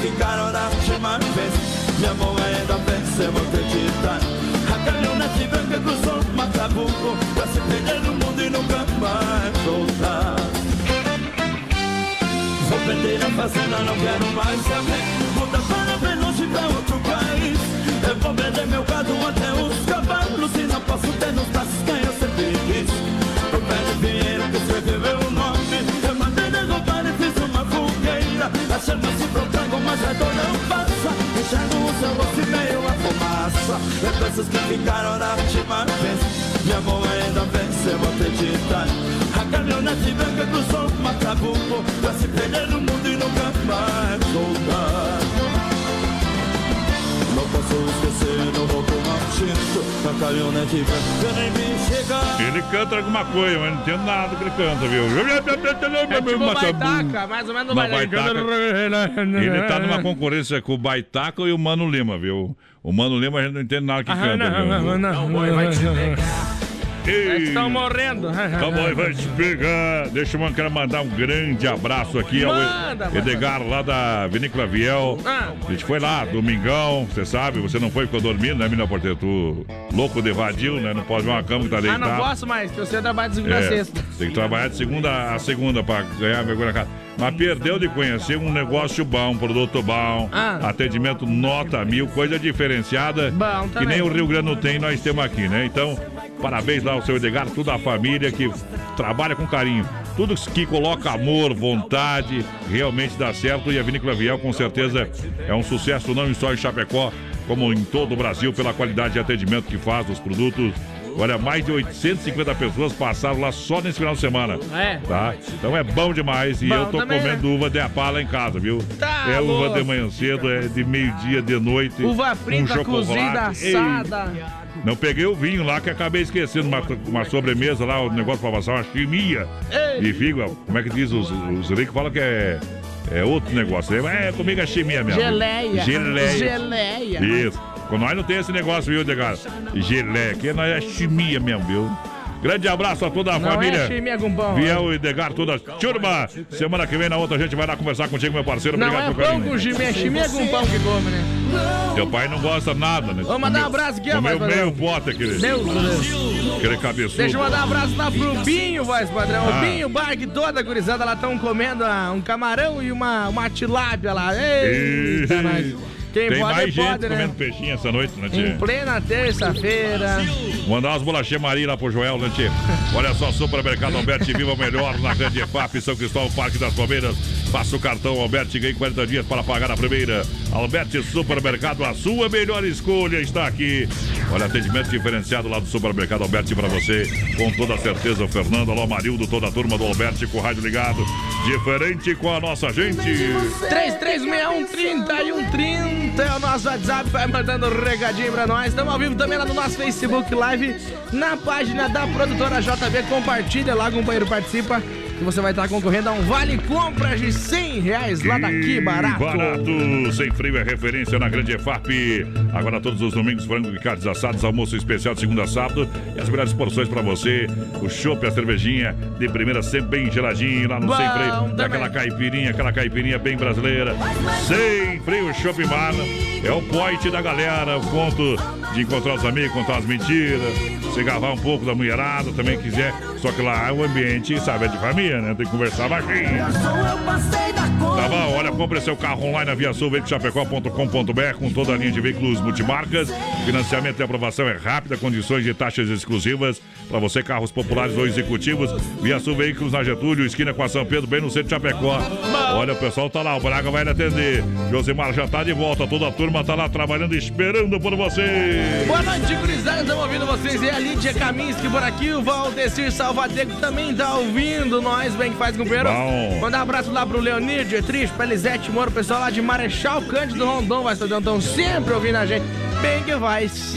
Ficaram da última vez Minha mão ainda vence, eu vou acreditar A caminhonete branca cruzou o Matabuco Pra se perder no mundo e nunca mais voltar Vou vender a fazenda, não quero mais saber Muda para bem longe pra outro país. Eu vou vender meu gado até os cavalos E não posso ter nos braços quem eu sempre quis O pé de Pinheiro que escreveu meu nome Eu mandei derrubar e fiz uma fogueira As chamas se mas a dor não passa. Enxergo o seu rosto meio a fumaça. Lembranças que ficaram da última vez. Minha mão ainda vence, eu acreditar A caminhonete branca cruzou o Matabuco Pra se perder no mundo e nunca mais voltar Ele canta alguma coisa, mas não entendo nada do que ele canta, viu? É tipo Baitaca, mais ou menos Não, Baitaca. Ele tá numa concorrência com o Baitaca e o Mano Lima, viu? O Mano Lima a gente não entende nada que canta, viu? não, não, não, não, não. Ei. Estão morrendo. Tá bom, vai te pegar. Deixa eu mandar um grande abraço aqui Manda, ao Edgar, lá da Vinícola Viel. Ah. A gente foi lá, domingão, você sabe, você não foi, ficou dormindo, né, menina Porteiro? Tu louco de vadio, né? Não pode ver uma cama que tá Ah, deitado. não posso mais, que você trabalha de segunda a É, sexta. tem que trabalhar de segunda a segunda pra ganhar vergonha na casa. Mas perdeu de conhecer um negócio bom, um produto bom, Ah. atendimento nota mil, coisa diferenciada. Bom que nem o Rio Grande não tem, nós temos aqui, né? Então, parabéns lá ao seu Edgar, toda a família que trabalha com carinho. Tudo que coloca amor, vontade, realmente dá certo. E a Vinícola Viel, com certeza, é um sucesso não só em Chapecó, como em todo o Brasil, pela qualidade de atendimento que faz dos produtos. Olha, mais de 850 pessoas passaram lá só nesse final de semana. É. Tá? Então é bom demais. E Bom eu tô também, comendo uva de apala em casa, viu? Tá é uva de manhã cedo, é de meio-dia, de noite. Uva frita, chocolate. cozida, Ei, assada. não peguei o vinho lá que acabei esquecendo uma, uma sobremesa lá, o negócio pra passar uma chimia. Ei. E figo, como é que diz? Os, os ricos falam que é, é outro negócio. É, comigo é chimia mesmo. Geleia. Geleia. Geleia. Isso. Com nós não tem esse negócio, viu, Degar? Geleia. Aqui nós é chimia mesmo, viu? Grande abraço a toda a Não família. é chimia com pão. Viel e Degar, toda a turma. Semana que vem, na outra, a gente vai lá conversar contigo, meu parceiro. Não Obrigado é pelo carinho. chimia, é chimia com pão que come, né? Teu pai não gosta nada, né? Vou mandar um abraço aqui, Comeu vai, meio pote, aquele. Deus, Deus. Aquele cabeçudo. Deixa eu mandar um abraço lá pro Binho, voz padrão. Ah. O Binho, Bar, que toda a gurizada lá estão comendo ah, um camarão e uma, uma tilápia lá. Eita, Ih, nós. Quem Tem pode, mais gente pode, né? comendo peixinho essa noite, né, Em tia? plena terça-feira. Mandar umas bolachinhas Maria lá pro Joel, né, tia? Olha só, Supermercado Alberti, viva o melhor na Grande EFAP, São Cristóvão, Parque das Palmeiras. Faça o cartão Alberti, ganhe 40 dias para pagar a primeira. Alberti Supermercado, a sua melhor escolha está aqui. Olha, atendimento diferenciado lá do Supermercado Alberti para você. Com toda certeza, o Fernando, alô, Marildo, toda a turma do Alberti com o rádio ligado. Diferente com a nossa gente. 3361-30 é o nosso WhatsApp, vai mandando um pra nós. Estamos ao vivo também lá no nosso Facebook Live, na página da produtora JB. Compartilha lá, companheiro, participa. Que você vai estar concorrendo a um vale compras de 100 reais lá daqui, barato. Barato, sem frio é referência na Grande EFAP. Agora todos os domingos, frango e carnes assadas, almoço especial de segunda a sábado. E as melhores porções pra você. O chopp, a cervejinha de primeira, sempre bem geladinho lá no Bom Sem também. Daquela caipirinha, aquela caipirinha bem brasileira. Sem Freio Chopp Mar. É o point da galera, o ponto de encontrar os amigos, contar as mentiras. Se gavar um pouco da mulherada, também quiser. Só que lá o ambiente, sabe, é de família, né? Tem que conversar baixinho. Tá bom, olha, compre seu carro online na viasulveiculoschapecó.com.br com toda a linha de veículos multimarcas. Financiamento e aprovação é rápida, condições de taxas exclusivas. Para você, carros populares ou executivos. Via Sul Veículos na Getúlio, esquina com a São Pedro, bem no centro de Chapecó. Olha, o pessoal tá lá, o Braga vai lhe atender. Josimar já tá de volta, toda a turma tá lá trabalhando, esperando por você. Boa noite, gurizada. Estamos ouvindo vocês. E a Lídia Kaminski por aqui. O Valdecir Salvadego também tá ouvindo nós. Bem que faz, companheiro. Bom. Mandar um abraço lá pro Leonir, Dietrich, pra Elisete Moro, o pessoal lá de Marechal Cândido Rondon. Vai estar estão sempre ouvindo a gente. Bem que faz.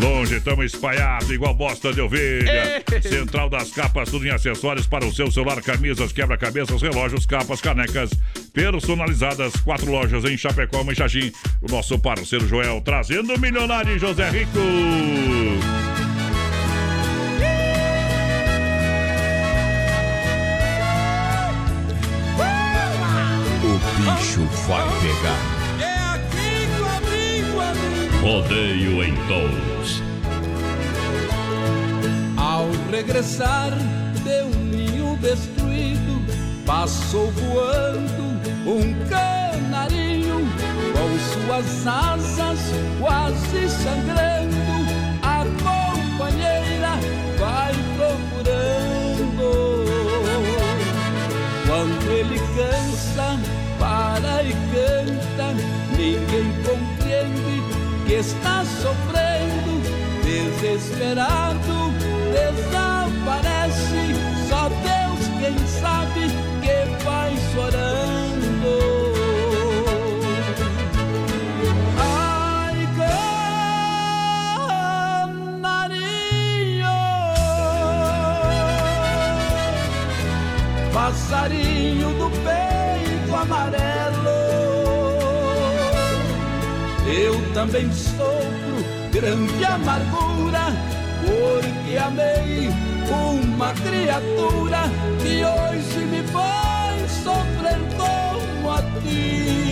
Longe, estamos espalhados, igual bosta de ovelha. Central das capas, tudo em acessórios para o seu celular, camisas, quebra-cabeças, relógios, capas, canecas personalizadas. Quatro lojas em Chapecó, Xaxim. O nosso parceiro Joel, trazendo o milionário José Rico. Bicho vai pegar. É aqui comigo, amigo. Rodeio em touros. Ao regressar de um ninho destruído, passou voando um canarinho com suas asas quase sangrando. A companheira vai procurando. Quando ele cansa, para e canta, ninguém compreende que está sofrendo, desesperado, desaparece. Só Deus quem sabe também sofro grande amargura porque amei uma criatura que hoje me faz sofrer como a ti.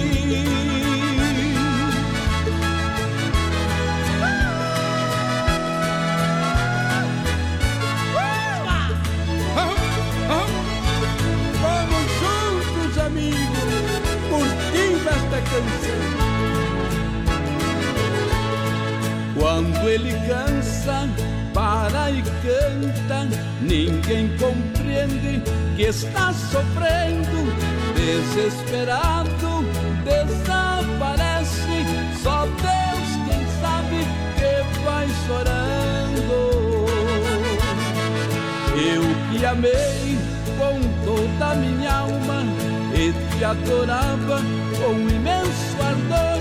Quando ele cansa, para e canta, ninguém compreende que está sofrendo, desesperado, desaparece. Só Deus quem sabe que vai chorando. Eu que amei com toda a minha alma e te adorava com imenso ardor.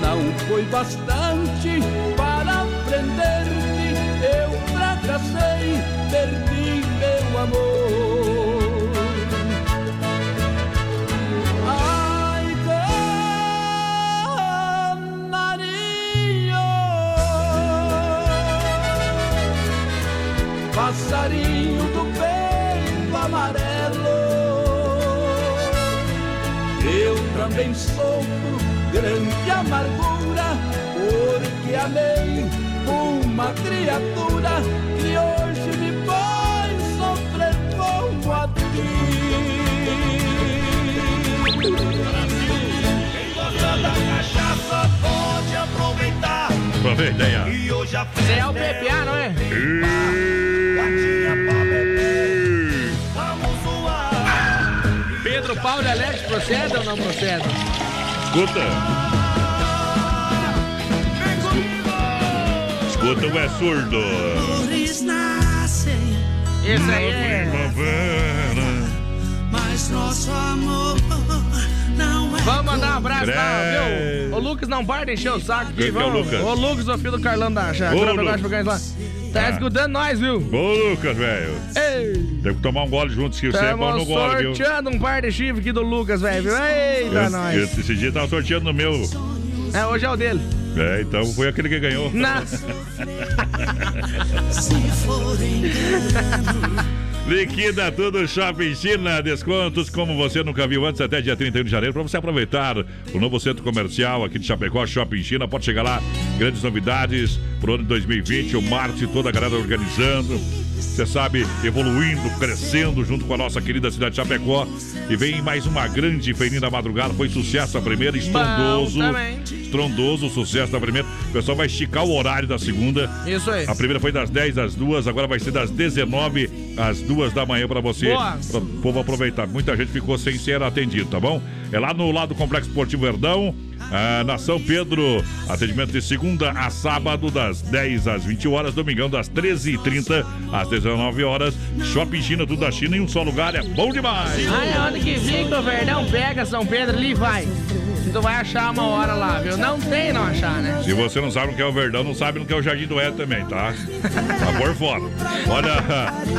Não foi bastante para prender-te, eu fracassei, perdi meu amor. Ai, canarinho, passarinho do peito amarelo. Eu também sofro grande amargura, porque amei uma criatura que hoje me faz sofrer como a Quem gosta da cachaça pode aproveitar. Aproveita aí, ó. E hoje a Você é o PPA, não é? Vamos zoar. Pedro Paulo e Alex, procede ou não procede? Escuta. Escuta o é surdo. Na aí é. primavera. Mas nosso amor não é. Vamos mandar um abraço lá, Credo. viu? O Lucas não para de encher o saco aqui, que é o vamos. Lucas? O Lucas, o filho do Carlão da Chácara, lá. Tá Ah. escutando nós, viu? Ô, Lucas, velho. Ei! Tem que tomar um gole juntos, que você é bom no gole, viu? sorteando um par de chifre aqui do Lucas, velho. viu? Eita, Eu- nós. eu- esse dia tava sorteando no meu. É, hoje é o dele. É, então foi aquele que ganhou. Liquida tudo Shopping China, descontos como você nunca viu antes, até dia 31 de janeiro, para você aproveitar o novo centro comercial aqui de Chapecó, Shopping China. Pode chegar lá, grandes novidades pro ano de 2020, o Marte, toda a galera organizando. Você sabe, evoluindo, crescendo junto com a nossa querida cidade de Chapecó. E vem mais uma grande feirinha da madrugada. Foi sucesso a primeira, estrondoso. Estrondoso sucesso da primeira. O pessoal vai esticar o horário da segunda. Isso aí. A primeira foi das 10 às 2, agora vai ser das 19 às 2 da manhã para você. Para o povo aproveitar. Muita gente ficou sem ser atendido, tá bom? É lá no lado do Complexo Esportivo Verdão. Ah, na São Pedro, atendimento de segunda a sábado, das 10 às 20 horas, domingão, das 13h30 às 19 horas. Shopping China, tudo da China em um só lugar, é bom demais! Ai, onde que fica o Verdão? Pega São Pedro ali e vai. Tu vai achar uma hora lá, viu? Não tem não achar, né? Se você não sabe o que é o Verdão, não sabe o que é o Jardim do Éden também, tá? Tá por fora. Olha,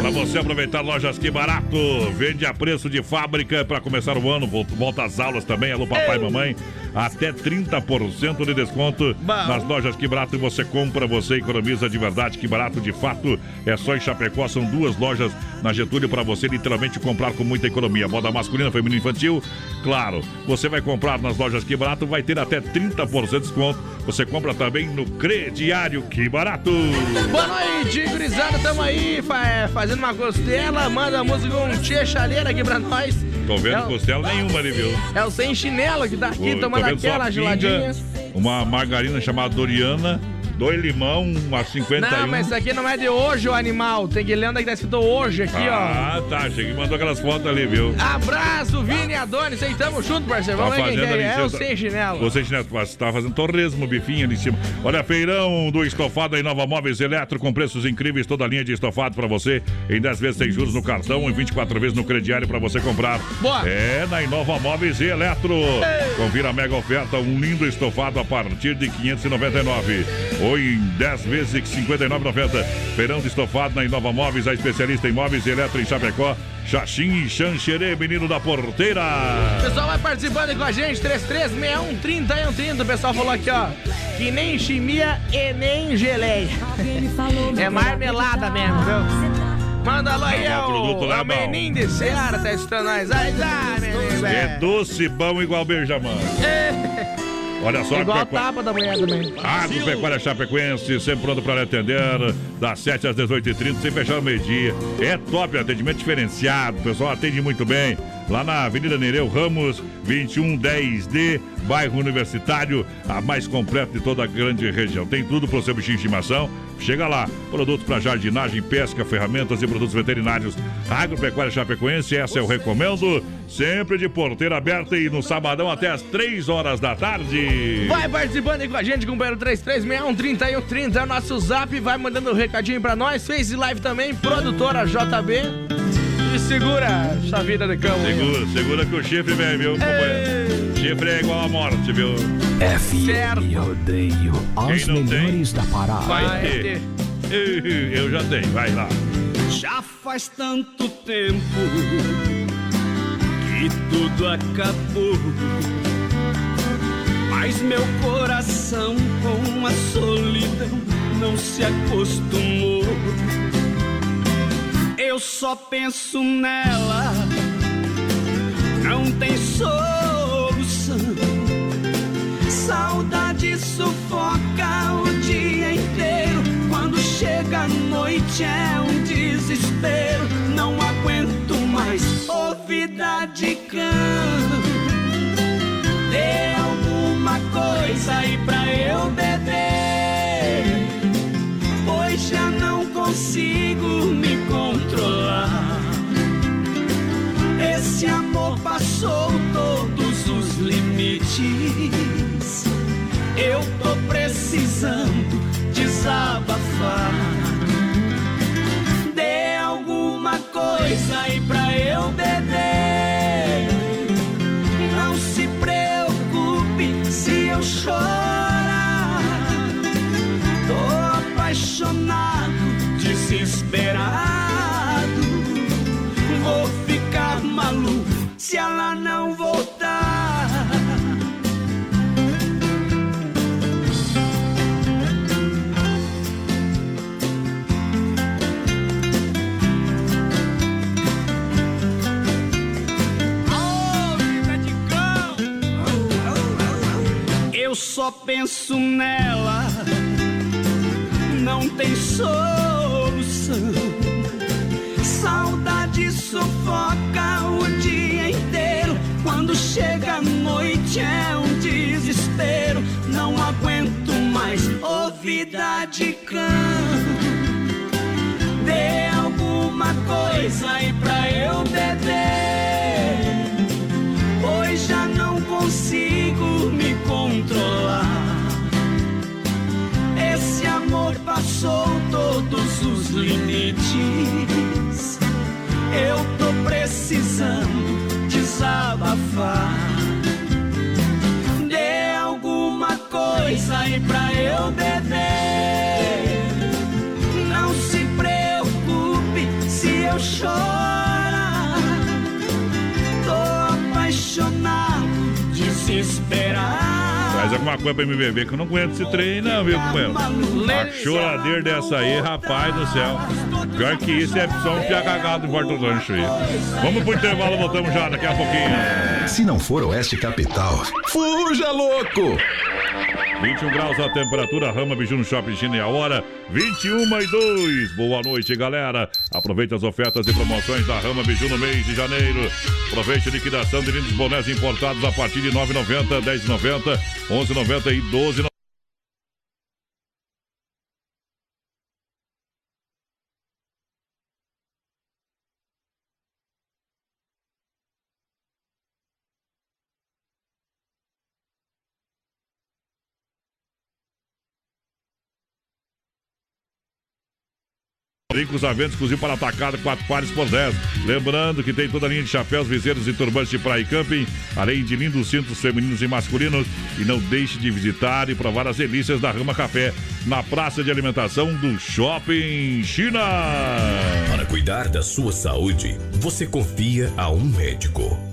pra você aproveitar lojas que barato, vende a preço de fábrica para começar o ano, vol- volta às aulas também, alô papai e mamãe, até 30% de desconto nas lojas que barato você compra, você economiza de verdade, que barato de fato, é só em Chapecó, são duas lojas na Getúlio para você literalmente comprar com muita economia, moda masculina, feminina e infantil, claro, você vai comprar nas lojas que barato, vai ter até 30% de desconto, você compra também no Crediário, que barato! Boa noite, gurizada. Tamo aí fa- fazendo uma costela. Manda a música um tchê chaleira aqui pra nós. Tô vendo É o- costela nenhuma ali, viu? É o sem chinelo que tá aqui tomando aquela pinga, geladinha. Uma margarina chamada Doriana, dois limão, uma 51. Não, mas isso aqui não é de hoje, o animal. Tem que ler onde é que tá escrito hoje aqui, Ah, tá. Achei que mandou aquelas fotos ali, viu? ó. Abraço, Vini e Adonis. Aí, tamo junto, parceiro. Vamos ver quem é. em É o sem chinelo. Você você tá fazendo torresmo, bifinho ali em cima. Olha, feirão do estofado aí, Nova Móveis Eletro, com preços incríveis, toda a linha de estofado pra você, em 10 vezes sem juros no cartão, em 24 vezes no crediário pra você comprar. Boa. É, na Inova Móveis e Eletro. Confira a mega oferta, um lindo estofado a partir de 599. Ou em 10 vezes de 59,90. Feirão de estofado na Inova Móveis, a especialista em móveis eletro em Chapecó. Xaxim e Xanxerê, menino da porteira. O pessoal vai participando com a gente, 3361 30 O pessoal falou aqui, ó, que nem chimia e nem geleia. É marmelada mesmo, viu? Manda alô aí, É ó, produto lá o bom. menino de Seara tá escutando nós. Ai, ai, menino, É doce bom igual beijamão. Olha só, Igual a Pecuá- tapa da mulher também. Agropecuária Chapecoense, sempre pronto para atender, das 7 às 18h30, sem fechar o meio-dia. É top, atendimento diferenciado, o pessoal atende muito bem. Lá na Avenida Nereu Ramos, 2110D, bairro Universitário, a mais completa de toda a grande região. Tem tudo para o seu bichinho de estimação. Chega lá, produtos para jardinagem, pesca, ferramentas e produtos veterinários. Agropecuária Chapecoense, essa eu recomendo. Sempre de porteira aberta e no sabadão até às 3 horas da tarde. Vai participando aí com a gente, companheiro 3361 3130 é o nosso zap. Vai mandando um recadinho pra nós. Face Live também, produtora JB. Segura essa vida de cão. aí, ó. Segura, segura que o chifre vem, viu, companheiro? Chifre é igual a morte, viu? FM Rodeio, Quem não tem, melhores da parada. Vai ter. Eu já tenho, vai lá. Já faz tanto tempo que tudo acabou. Mas meu coração com a solidão não se acostumou. Eu só penso nela, não tem solução. Saudade sufoca o dia inteiro. Quando chega a noite é um desespero. Não aguento mais ouvir de cão. Dê alguma coisa aí pra eu desabafar. Penso nela, não tem solução. Saudade sufoca o dia inteiro. Quando chega a noite é um desespero. Não aguento mais ouvir de cão. Dê alguma coisa aí pra eu beber. Amor passou todos os limites. Eu tô precisando desabafar. Dê alguma coisa aí pra eu beber. Alguma coisa pra me beber, que eu não aguento esse trem, não, viu, companheiro? A choradeira dessa aí, rapaz do céu. Pior que isso é só um pia cagado em volta do lanche aí. Vamos pro intervalo, voltamos já daqui a pouquinho. Se não for Oeste Capital, fuja louco! 21 graus a temperatura, Rama Biju no Shopping China e a hora 21 e 2. Boa noite, galera. Aproveite as ofertas e promoções da Rama Biju no mês de janeiro. Aproveite a liquidação de lindos bonés importados a partir de 9,90, 10,90, 11,90 e 12,90. Brincos à venda exclusivo para atacado, quatro pares por 10. Lembrando que tem toda a linha de chapéus, viseiros e turbantes de praia e camping, além de lindos cintos femininos e masculinos. E não deixe de visitar e provar as delícias da Rama Café, na praça de alimentação do Shopping China. Para cuidar da sua saúde, você confia a um médico.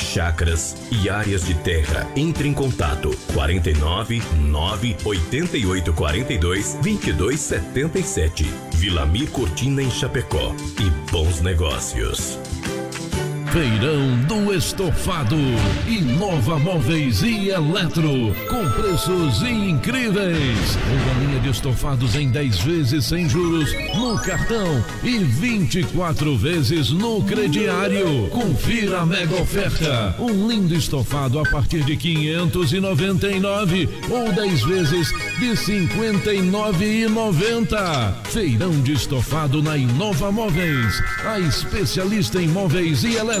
chacras e áreas de terra. Entre em contato 49 9 8842 2277. Vilamir Cortina em Chapecó. E bons negócios. Feirão do Estofado. Inova Móveis e Eletro. Com preços incríveis. Uma linha de estofados em 10 vezes sem juros no cartão e 24 vezes no crediário. Confira a mega oferta. Um lindo estofado a partir de 599 ou 10 vezes de 59,90. Feirão de estofado na Inova Móveis. A especialista em móveis e eletro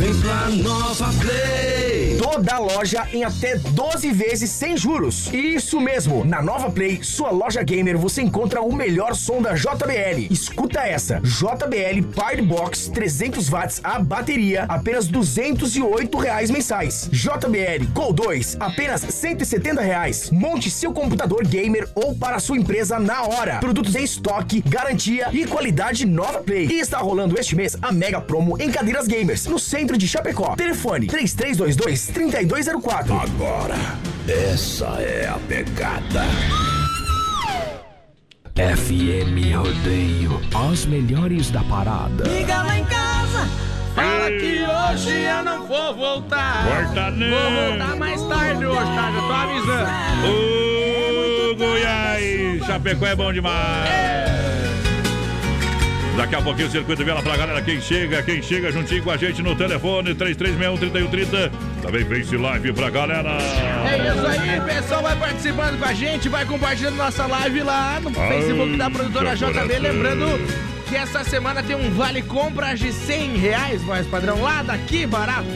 Vem pra Nova Play! Toda loja em até 12 vezes sem juros. Isso mesmo, na Nova Play, sua loja gamer, você encontra o melhor som da JBL. Escuta essa: JBL Power Box 300 watts a bateria, apenas 208 reais mensais. JBL Go 2, apenas 170 reais. Monte seu computador gamer ou para sua empresa na hora. Produtos em estoque, garantia e qualidade Nova Play. E está rolando este mês a mega promo em cadeiras gamers no centro de Chapecó. Telefone 3322-3204. Agora, essa é a pegada. FM Rodeio, as melhores da parada. Liga lá em casa. Fala que hoje eu não vou voltar. Volta não. Vou voltar mais tarde hoje, tá? Já tô avisando. Ô, Goiás, Chapecó é bom demais. Daqui a pouquinho o circuito vela pra galera. Quem chega, quem chega juntinho com a gente no telefone 3361-3130. Também Face Live pra galera. É isso aí, pessoal. Vai participando com a gente, vai compartilhando nossa live lá no Facebook da produtora JB. Lembrando que essa semana tem um vale compras de 100 reais, voz padrão, lá daqui, barato.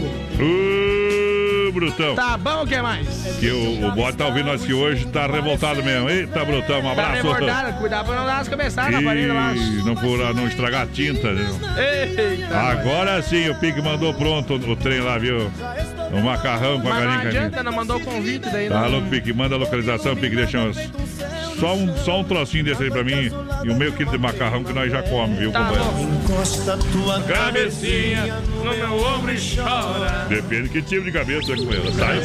Ô, Brutão. Tá bom, o que mais? Que o, o bode tá ouvindo nós que hoje tá revoltado mesmo. Eita, Brutão, um Tá abraço. rebordado, cuidado pra não dar umas cabeçadas na parede lá. Não furar, não estragar a tinta. né? Eita. Agora sim, o Pique mandou pronto o trem lá, viu? O macarrão com a não galinha caipira. adianta, não mandou convite daí. Tá não. Pique? Manda a localização, Pique, deixa uns- só um, só um trocinho desse aí pra mim e um meio quilo de macarrão que nós já comemos, viu, Tá companheiro? Encosta tua Cabecinha no meu ombro e chora. Depende que tipo de cabeça, companheiro. Sai.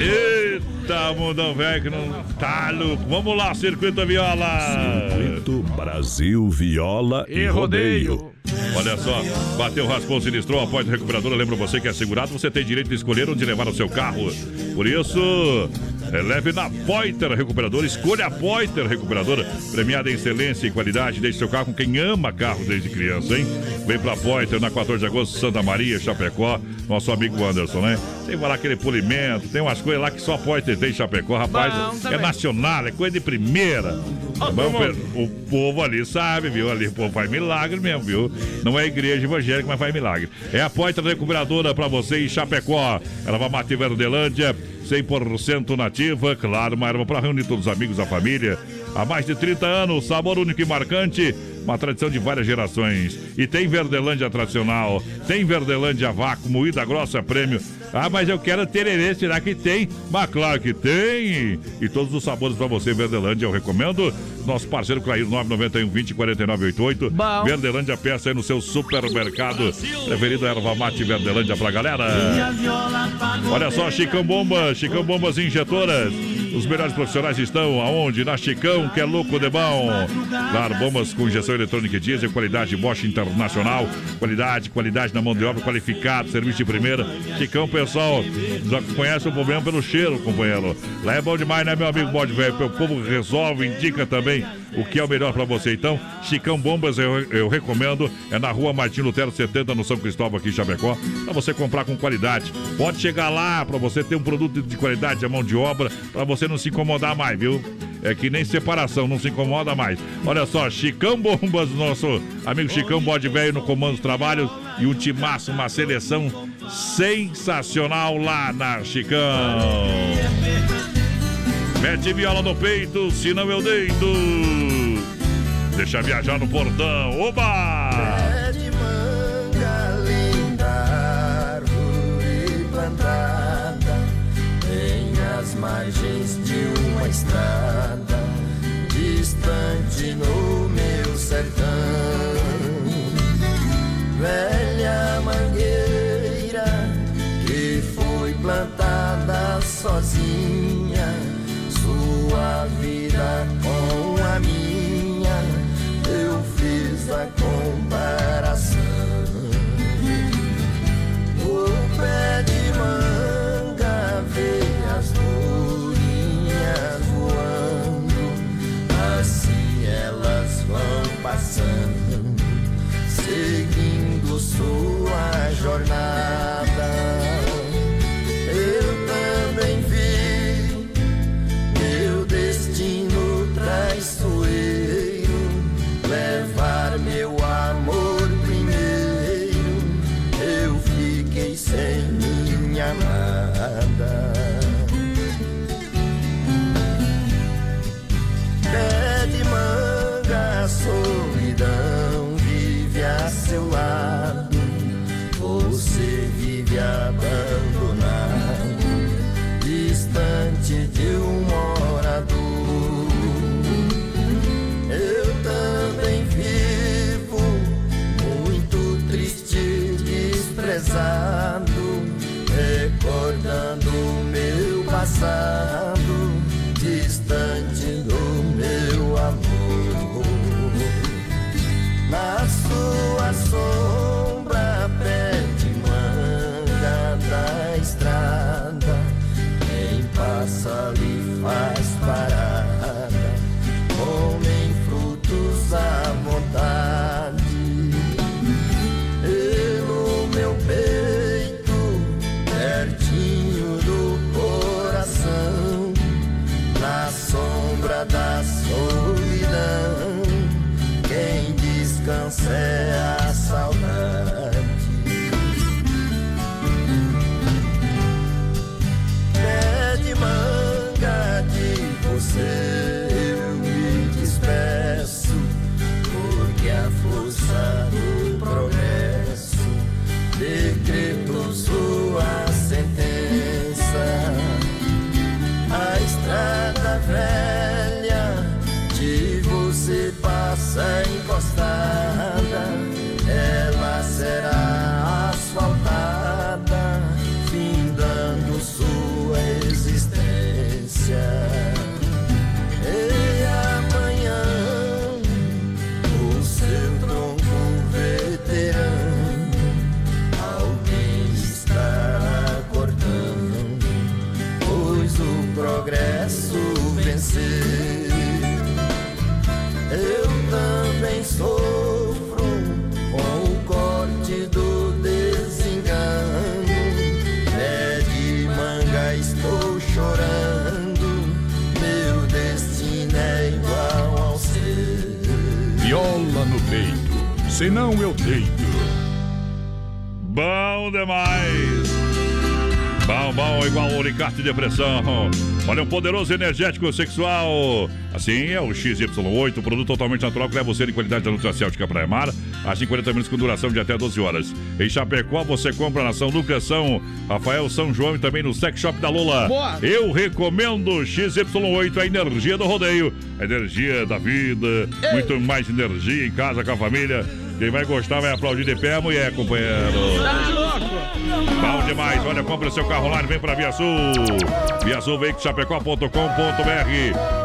Eita, mundão velho que não tá louco. Vamos lá, Circuito Viola. Circuito Brasil Viola e, E rodeio. rodeio. Olha só, bateu, raspou, sinistrou, a porta recuperadora. Lembra você que é segurado, você tem direito de escolher onde levar o seu carro. Por isso, é, leve na Poiter Recuperadora. Escolha a Poiter Recuperadora, premiada em excelência e qualidade. Deixe seu carro com quem ama carro desde criança, hein? Vem pra Poiter na 14 de agosto, Santa Maria, Chapecó. Nosso amigo Anderson, né? Tem lá aquele polimento, tem umas coisas lá que só a Poiter tem em Chapecó, rapaz. Bom é nacional, é coisa de primeira. O povo ali sabe, viu? Ali o povo faz milagre mesmo, viu? Não é igreja evangélica, mas faz milagre. É a Poitra Recuperadora pra você em Chapecó. Ela vai matar Verdelândia, 100% nativa. Claro, uma erva pra reunir todos os amigos, a família. Há mais de 30 anos, sabor único e marcante. Uma tradição de várias gerações. E tem Verdelândia tradicional, tem Verdelândia vácuo, moída grossa prêmio. Ah, mas eu quero tererê, será que tem? Mas claro que tem! E todos os sabores pra você, Verdelândia, eu recomendo. Nosso parceiro Clair 991 20 49 88. Bom. Verdelândia peça aí no seu supermercado. Preferido erva mate Verdelândia pra galera. Olha só, Chicão Bomba, Chicão Bombas Injetoras. Os melhores profissionais estão aonde? Na Chicão, que é louco de bom. Claro, bombas com injeção eletrônica e diesel, qualidade Bosch Internacional. Qualidade, qualidade na mão de obra, qualificado, serviço de primeira. Chicão pessoal já conhece o problema pelo cheiro, companheiro. Lá é bom demais, né, meu amigo bode velho? O povo resolve, indica também o que é o melhor para você. Então, Chicão Bombas eu, eu recomendo. É na rua Martim Lutero 70, no São Cristóvão, aqui em Chapecó. Para você comprar com qualidade. Pode chegar lá para você ter um produto de qualidade, a mão de obra, para você não se incomodar mais, viu? É que nem separação, não se incomoda mais. Olha só, Chicão Bombas, nosso amigo Chicão Bode Velho no comando dos trabalhos e um timaço, uma seleção sensacional lá na Chicão. Mete viola no peito, senão eu deito. Deixa viajar no portão. Oba! Pé de manga, linda árvore plantada em as margens de uma estrada distante no meu sertão. Velha mangueira que foi plantada sozinha, sua vida com a minha, eu fiz a comparação. O pé de manga vê as bolinhas voando, assim elas vão passando, seguindo sua jornada. Senão eu deito. Bom demais! Bom, bom, igual o Alicate de pressão. Olha, um poderoso energético sexual. Assim é o XY8, produto totalmente natural que leva você de qualidade da Nutracêutica Praia Mar. A 50 minutos com duração de até 12 horas. Em Chapecó, você compra na São Lucas, São Rafael, São João e também no Sex Shop da Lola. Boa. Eu recomendo XY8, a energia do rodeio, a energia da vida, muito mais energia em casa com a família. Quem vai gostar vai aplaudir de pé a mulher, companheiro. Bom demais. Olha, compra seu carro online, vem pra Via Sul. Via Sul, chapecó.com.br.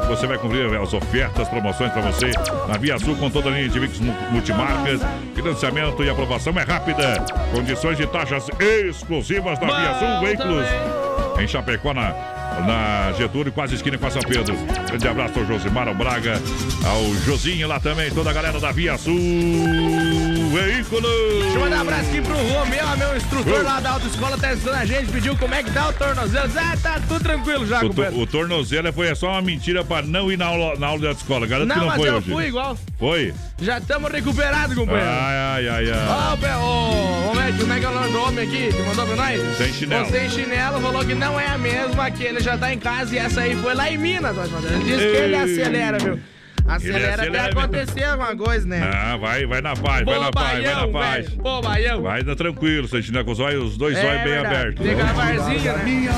Você vai cumprir as ofertas, promoções pra você na Via Sul com toda a linha de veículos mu- multimarcas. Financiamento e aprovação é rápida. Condições de taxas exclusivas da Via Sul Veículos. Em Chapecó, na, na Getúlio, quase esquina com São Pedro. Grande abraço ao Josimar, ao Braga, ao Josinho lá também, toda a galera da Via Sul Veículos. Deixa eu mandar um abraço aqui pro Romeu, meu instrutor lá da autoescola, tá assistindo a gente, pediu como é que tá o tornozelo. Ah, tá tudo tranquilo já, O, to- o tornozelo foi só uma mentira pra não ir na aula, na aula da escola. Garanto Não, que não mas foi eu fui igual. Foi? Já estamos recuperados, companheiro. Ai, ai, ai, ai. Ô, como é, como é que é o nome do homem aqui que mandou pra nós? Sem chinelo. O sem chinelo falou que não é a mesma, que ele já tá em casa e essa aí foi lá em Minas, nós Ele disse que ele Ei. acelera, viu? Acelera, acelera até acontecer alguma coisa, né? Ah, vai, vai na paz, vai na paz, vai na paz. Pô, baião. Vai na tranquilo, sentinela com os olhos, os dois É olhos bem verdade. abertos. Tem gravarzinho, né?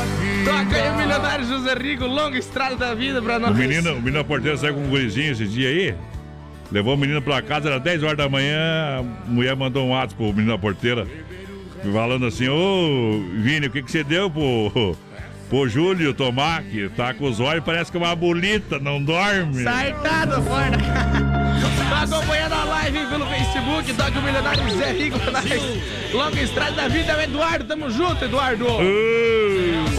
Toca aí o milionário José Rico, longa estrada da vida pra nós. O menino, o menino da porteira saiu com um gurizinho esse dia aí. Levou o menino pra casa, era 10 horas da manhã. A mulher mandou um ato pro menino da porteira. Falando assim: Ô Vini, o que, que você deu pro, pro Júlio tomar? Que tá com os olhos, parece que é uma bolita, não dorme. Sartado fora. Tá acompanhando a live pelo Facebook, o milionário José Rico nós. Longa estrada da vida, o Eduardo, tamo junto, Eduardo.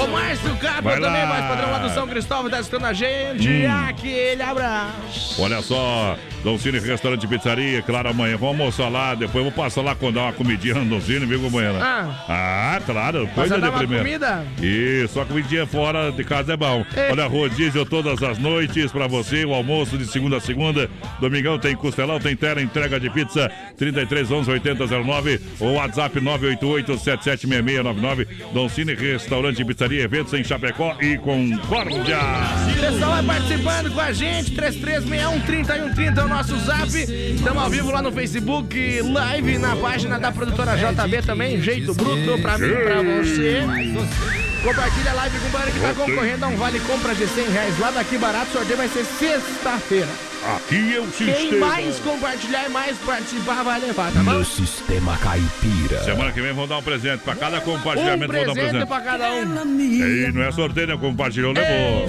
O Márcio Cabo também, mais padrão lá do São Cristóvão, tá assistindo a gente. Hum. Aquele abraço. Olha só, Doncini Restaurante Pizzaria, claro, amanhã vamos almoçar lá, depois vou passar lá quando dar uma comidinha no Doncini, viu, companheira? Ah. Ah, claro, coisa de primeira. comida? Isso, só comidinha fora de casa é bom. É. Olha, rodízio todas as noites pra você, o almoço de segunda a segunda. Domingão tem costelão, tem tela, entrega de pizza 33 11 80 09 ou WhatsApp 988 776699. Doncini Restaurante e Pizzaria, eventos em Chapecó e Concórdia. Pessoal vai participando com a gente, 3361-3130 é o nosso zap. Estamos ao vivo lá no Facebook, live na página da produtora JB também, jeito bruto pra mim e pra você. Compartilha a live com o Barão que tá concorrendo a um vale compra de 100 reais lá daqui barato. O sorteio vai ser sexta-feira. Aqui é o Quem sistema. mais compartilhar e mais participar vai levar, tá bom? No sistema caipira. Semana que vem vamos dar um presente. Pra cada compartilhamento, Um vamos dar um presente pra cada um. Ei, não é sorteio, né? Compartilhou, levou.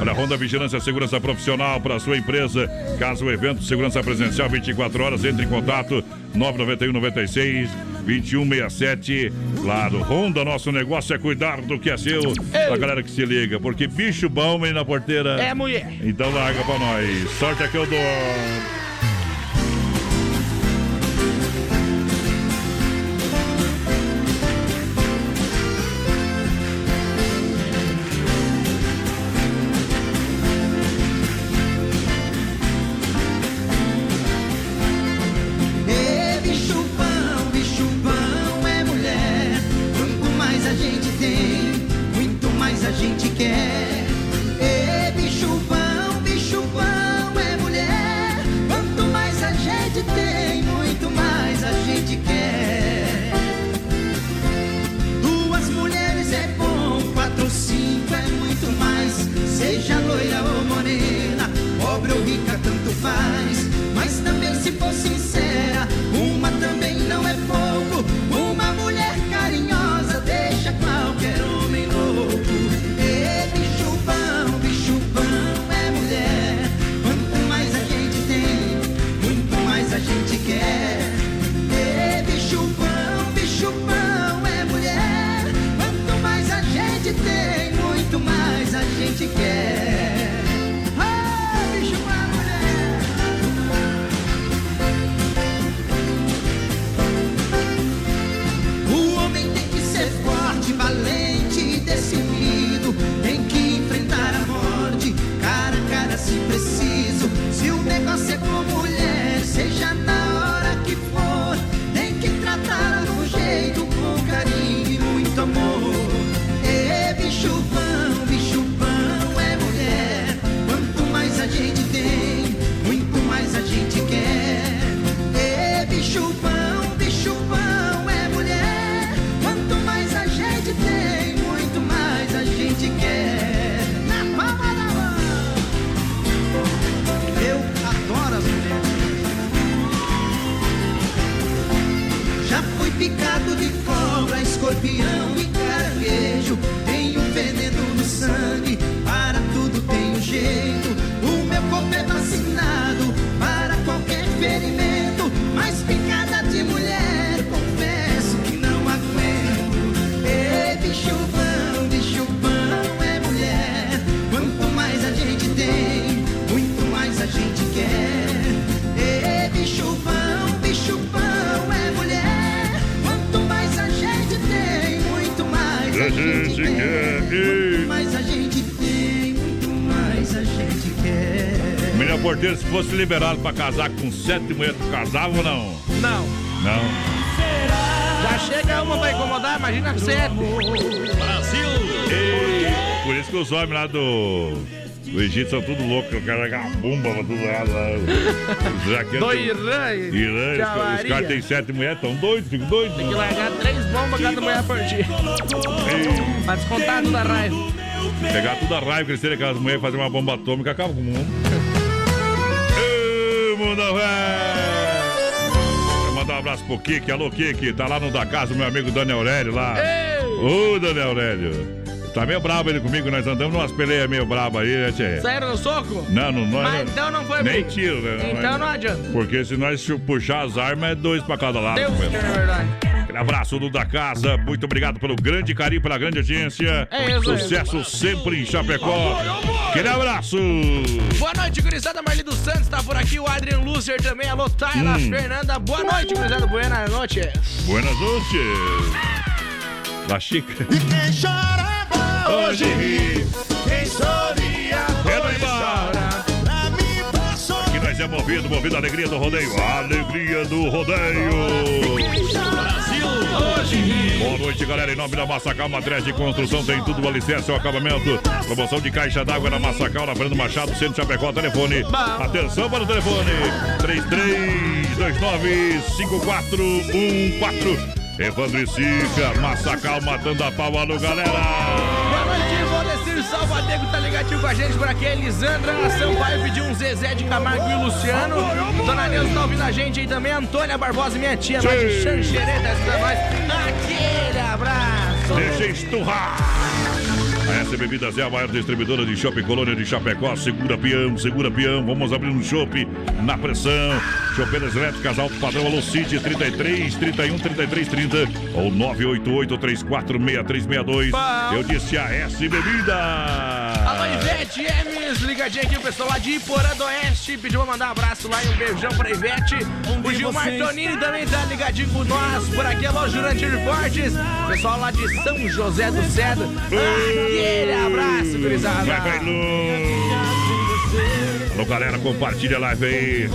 Olha, Honda Vigilância Segurança Profissional para sua empresa. Caso o evento Segurança Presencial 24 horas, entre em contato 991 96 2167. Claro, Honda, nosso negócio é cuidar do que é seu. Pra galera que se liga, porque bicho bom, menina na porteira. É mulher. Então larga pra nós. Sorte aqui eu dou. Lampião e porteiro, se fosse liberado pra casar com sete mulheres, tu casava ou não? Não. Não. Já chega uma pra incomodar, imagina sete. Brasil! por isso que os homens lá do, do Egito são tudo loucos, o cara jogar bomba pra tudo lado lá. Do Irã. Irã, os, os caras têm sete mulheres, tão doidos, ficam doidos. Tem que largar três bombas cada mulher por dia. Pra descontar toda a raiva. Pegar tudo a raiva têm aquelas mulheres fazer uma bomba atômica, acaba com o mundo. Velho! Quero mandar um abraço pro Kiki. Alô, Kiki. Tá lá no da casa, meu amigo Daniel Aurélio lá. Ô, Daniel Aurélio. Tá meio bravo ele comigo, nós andamos numas peleias meio brabo aí, né, tchê? Saíram no soco? Não, não, não. Mas então não foi Nem briga. tiro, né? Então não adianta. Porque se nós puxar as armas, é dois pra cada lado. Deus que é verdade. Aquele abraço do da casa, muito obrigado pelo grande carinho, pela grande audiência. É isso. Sucesso sempre em Chapecó. Aquele abraço. Boa noite, gurizada. Marli dos Santos tá por aqui. O Adrian Lucer também. Alô, Tayla Hum. Fernanda. Boa noite, gurizada. Buenas noches. Buenas noites. La Chica. Quem chorava hoje ri, quem sorria É hoje chora. Pra mim passou Aqui nós é movido, movido a alegria do rodeio. A alegria do rodeio. Brasil hoje ri. Boa noite, galera. Em nome da Massacal Matriz de Construção, tem tudo alicerce ao acabamento. Promoção de caixa d'água na Massacal, na Fernando Machado, Centro Chapecó. Telefone. Atenção para o telefone: 33295414. Evandro e Sica, Massacal matando a pau, alô, galera. Salvadego tá ligadinho com a gente por aqui. Elisandra Sampaio pediu um Zezé de Camargo e Luciano. Dona Neuza tá ouvindo a gente aí também. Antônia Barbosa, minha tia lá de Sim. Xanxereta, escuta nós. Aquele abraço. Deixa esturrar. A S Bebidas é a maior distribuidora de shopping colônia de Chapecó. Segura peão, segura peão. Vamos abrir um shopping na pressão. Chopeiras elétricas alto padrão. Alô City 33 31 33 30 ou 988 34 6362. Eu disse a S Bebida. Ivete Emes, ligadinho aqui, o pessoal lá de Iporã do Oeste. Pediu pra mandar um abraço lá e um beijão pra Ivete. O Gilmar vocês- Tonini também tá ligadinho com nós por aqui. Alô, Jurandir Fortes. Pessoal lá de São José do Cedro. Aquele abraço, gurizada. Vai, vai. Alô, galera, compartilha a live aí.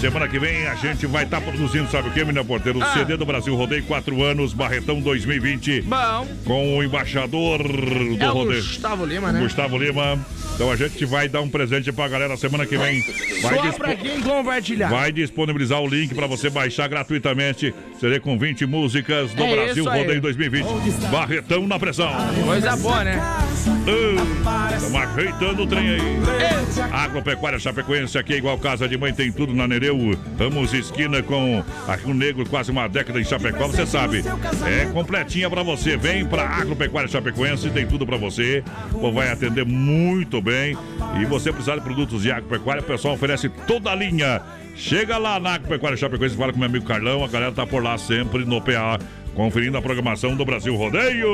Semana que vem a gente vai estar produzindo, sabe o que, menina porteiro? O Ah. CD do Brasil Rodeio 4 anos, Barretão 2020. Bom. Com o embaixador do É o Rodeio. Gustavo Lima, né? Gustavo Lima. Então a gente vai dar um presente pra galera semana que vem. Vai, Só dispo- pra quem compartilhar. vai disponibilizar o link pra você baixar gratuitamente. CD com 20 músicas do É Brasil. Rodeio 2020. Barretão na pressão. Coisa boa, né? Estamos ajeitando o trem aí. Agropecuária Chapecoense, aqui é igual casa de mãe, tem tudo na Nereu. Ramos esquina com aqui um negro, quase uma década em Chapecó, você sabe. É completinha pra você. Vem pra Agropecuária Chapecoense, tem tudo pra você. O vai atender muito bem. E você precisar de produtos de agropecuária, o pessoal oferece toda a linha. Chega lá na Agropecuária Chapecoense, fala com meu amigo Carlão, a galera tá por lá sempre no PA. Conferindo a programação do Brasil Rodeio.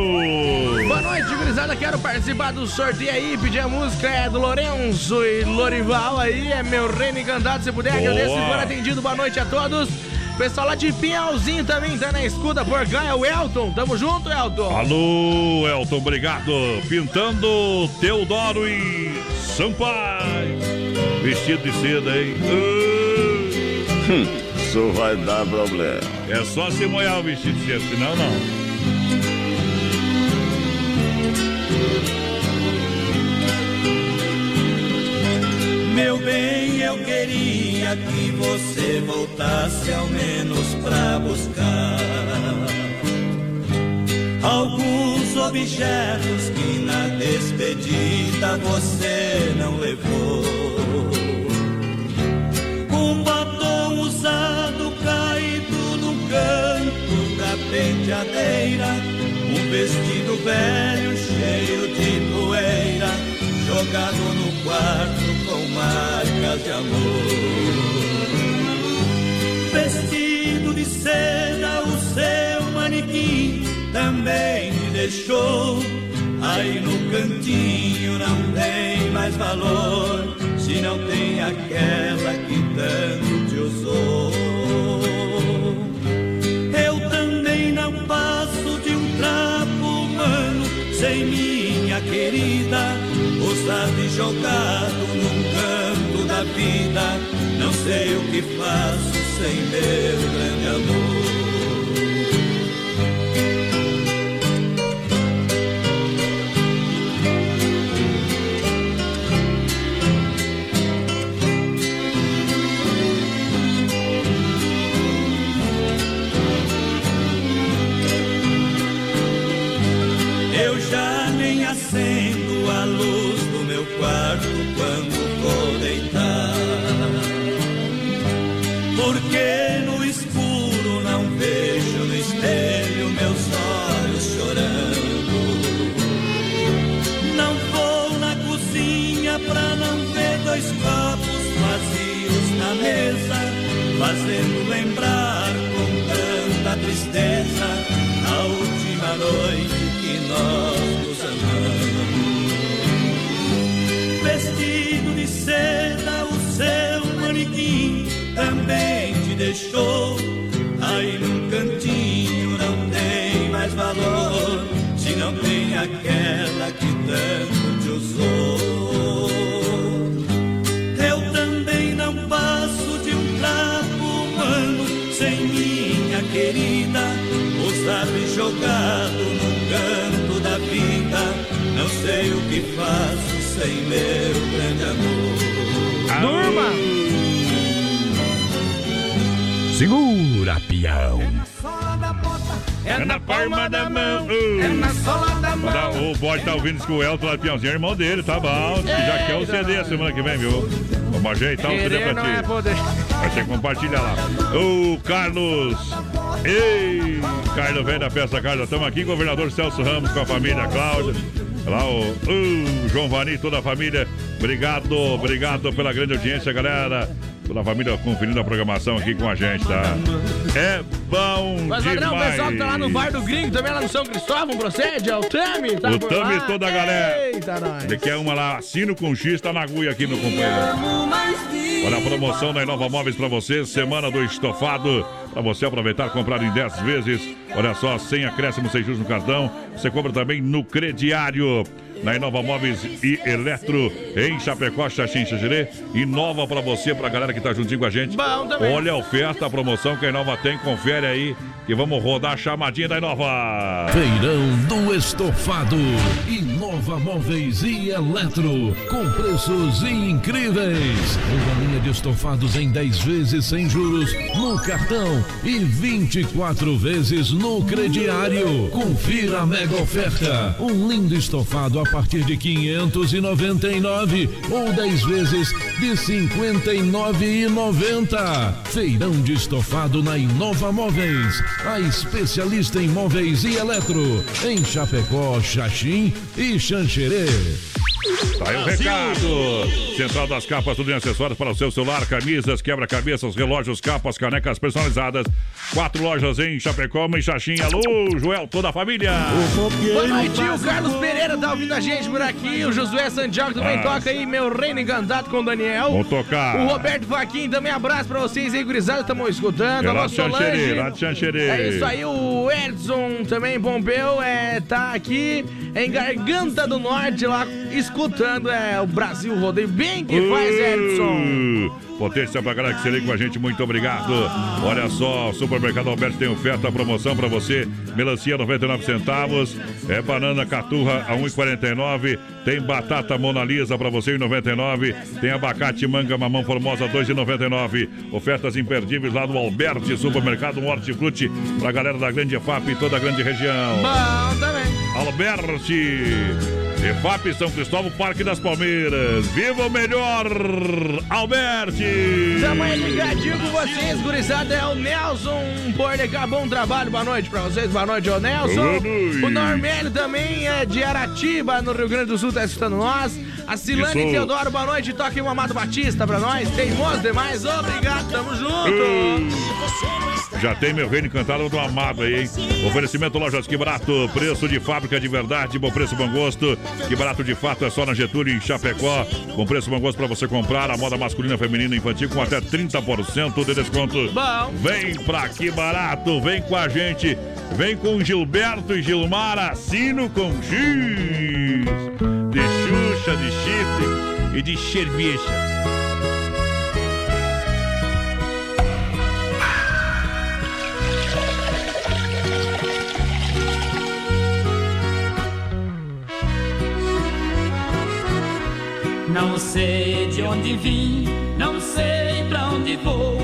Boa noite, gurizada. Quero participar do sorteio aí. Pedir a música é do Lourenço e Lorival aí. É meu reino encantado. Se puder, Boa. agradeço e for atendido. Boa noite a todos. Pessoal lá de Pinhalzinho também tá na escuta por cá. É o Elton. Tamo junto, Elton. Alô, Elton, obrigado. Pintando Teodoro e Sampaio. Vestido de seda, hein? Hum, Isso vai dar problema. É só se molhar o vestido senão não. Meu bem, eu queria que você voltasse ao menos pra buscar alguns objetos que na despedida você não levou. Usado caído no canto da penteadeira, um vestido velho cheio de poeira, jogado no quarto com marcas de amor. Vestido de seda, o seu manequim também me deixou. Aí no cantinho não tem mais valor, se não tem aquela que tanto te usou. Eu também não passo de um trapo humano sem minha querida, usado e jogado num canto da vida. Não sei o que faço sem meu grande amor. Fazendo lembrar com tanta tristeza a última noite que nós nos amamos. Vestido de seda, o seu manequim também te deixou. Aí num cantinho não tem mais valor, se não tem aquela que tanto te usou. Querida, usado e jogado num canto da vida. Não sei o que faço sem meu grande amor. Durma! Segura, peão. É na palma da mão. É na sola da mão. Tá, O bode tá ouvindo isso que o Elton lá de Piãozinho é irmão dele, tá bom. Já quer o CD semana que vem, viu? Vamos ajeitar o CD pra não é ti. Vai ter que compartilhar lá. O Carlos. Ei, Carlos vem da festa, Carlos. Estamos aqui, governador Celso Ramos com a família Cláudia. Lá o, o João Vani e toda a família. Obrigado, obrigado pela grande audiência, galera. Toda a família conferindo a programação aqui com a gente, tá? É bom Mas, demais. Adriano, o pessoal que tá lá no Bar do Gringo, também lá no São Cristóvão, procede, é o Tami, tá O Tami e toda a galera. Eita, nós. Ele quer uma lá, assino com X, tá na agulha aqui no companheiro. Olha a promoção da Inova Móveis pra você, semana do estofado. Pra você aproveitar, comprar em 10 vezes. Olha só, sem acréscimo, sem juros no cartão. Você compra também no crediário. Na Inova Móveis e Eletro, em Chapecó, Xaxim, Xaxirê. Inova pra você, pra galera que tá juntinho com a gente. Olha a oferta, a promoção que a Inova tem. Confere aí que vamos rodar a chamadinha da Inova. Feirão do Estofado. Inova Móveis e Eletro. Com preços incríveis. Uma linha de estofados em 10 vezes sem juros no cartão e 24 vezes no crediário. Confira a mega oferta. Um lindo estofado a partir de 599 ou 10 vezes de 59,90. Feirão de estofado na Inova Móveis. A especialista em móveis e eletro. Em Chapecó, Xaxim e Xanxerê. Tá aí o recado. Central das capas, tudo em acessórios para o seu celular, camisas, quebra-cabeças, relógios, capas, canecas personalizadas. Quatro lojas em Chapecó, em Xaxim. Alô, Joel, toda a família. Boa noite, o Carlos Pereira tá ouvindo a gente por aqui. O Josué Santiago também Ah. toca aí, meu reino encantado com o Daniel. Vou tocar. O Roberto Faquin também abraço pra vocês aí, gurizada, estamos escutando. A lá nossa de Xanxerê, Solange. lá de Xanxerê. É isso aí, o Edson também, Pompeu, é, tá aqui em Garganta do Norte, lá escutando é, o Brasil Rodeio. Bem que faz, Edson. Potência pra galera que se liga com a gente, muito obrigado. Olha só, Supermercado Alberto tem oferta, promoção pra você. Melancia 99 centavos, é banana caturra a 1,49. Tem batata Mona Lisa pra você em 99. Tem abacate manga mamão formosa 2,99. Ofertas imperdíveis lá no Alberti Supermercado um Hortifruti pra galera da Grande FAP e toda a grande região. Bom também. Alberti. EFAP São Cristóvão, Parque das Palmeiras. Viva o melhor, Alberti! Tamanho ligadinho com vocês, gurizada, é o Nelson Pordecar. Bom trabalho, boa noite pra vocês, boa noite, ô Nelson. O Normélio também é de Aratiba, no Rio Grande do Sul, tá escutando nós. A Silane Isso. Teodoro, boa noite, aí o Amado Batista pra nós. Teimoso demais, obrigado, tamo junto. Já tem meu reino encantado do amado aí, hein? Oferecimento Lojas Que Barato, preço de fábrica de verdade, bom preço, bom gosto. Que Barato de fato é só na Getúlio, em Chapecó. Bom preço, bom gosto pra você comprar a moda masculina, feminina e infantil com até 30% de desconto. Bom. Vem pra Que Barato, vem com a gente. Vem com Gilberto e Gilmar, assino com X. De Xuxa, de chifre e de cerveja. Não sei de onde vim, não sei pra onde vou.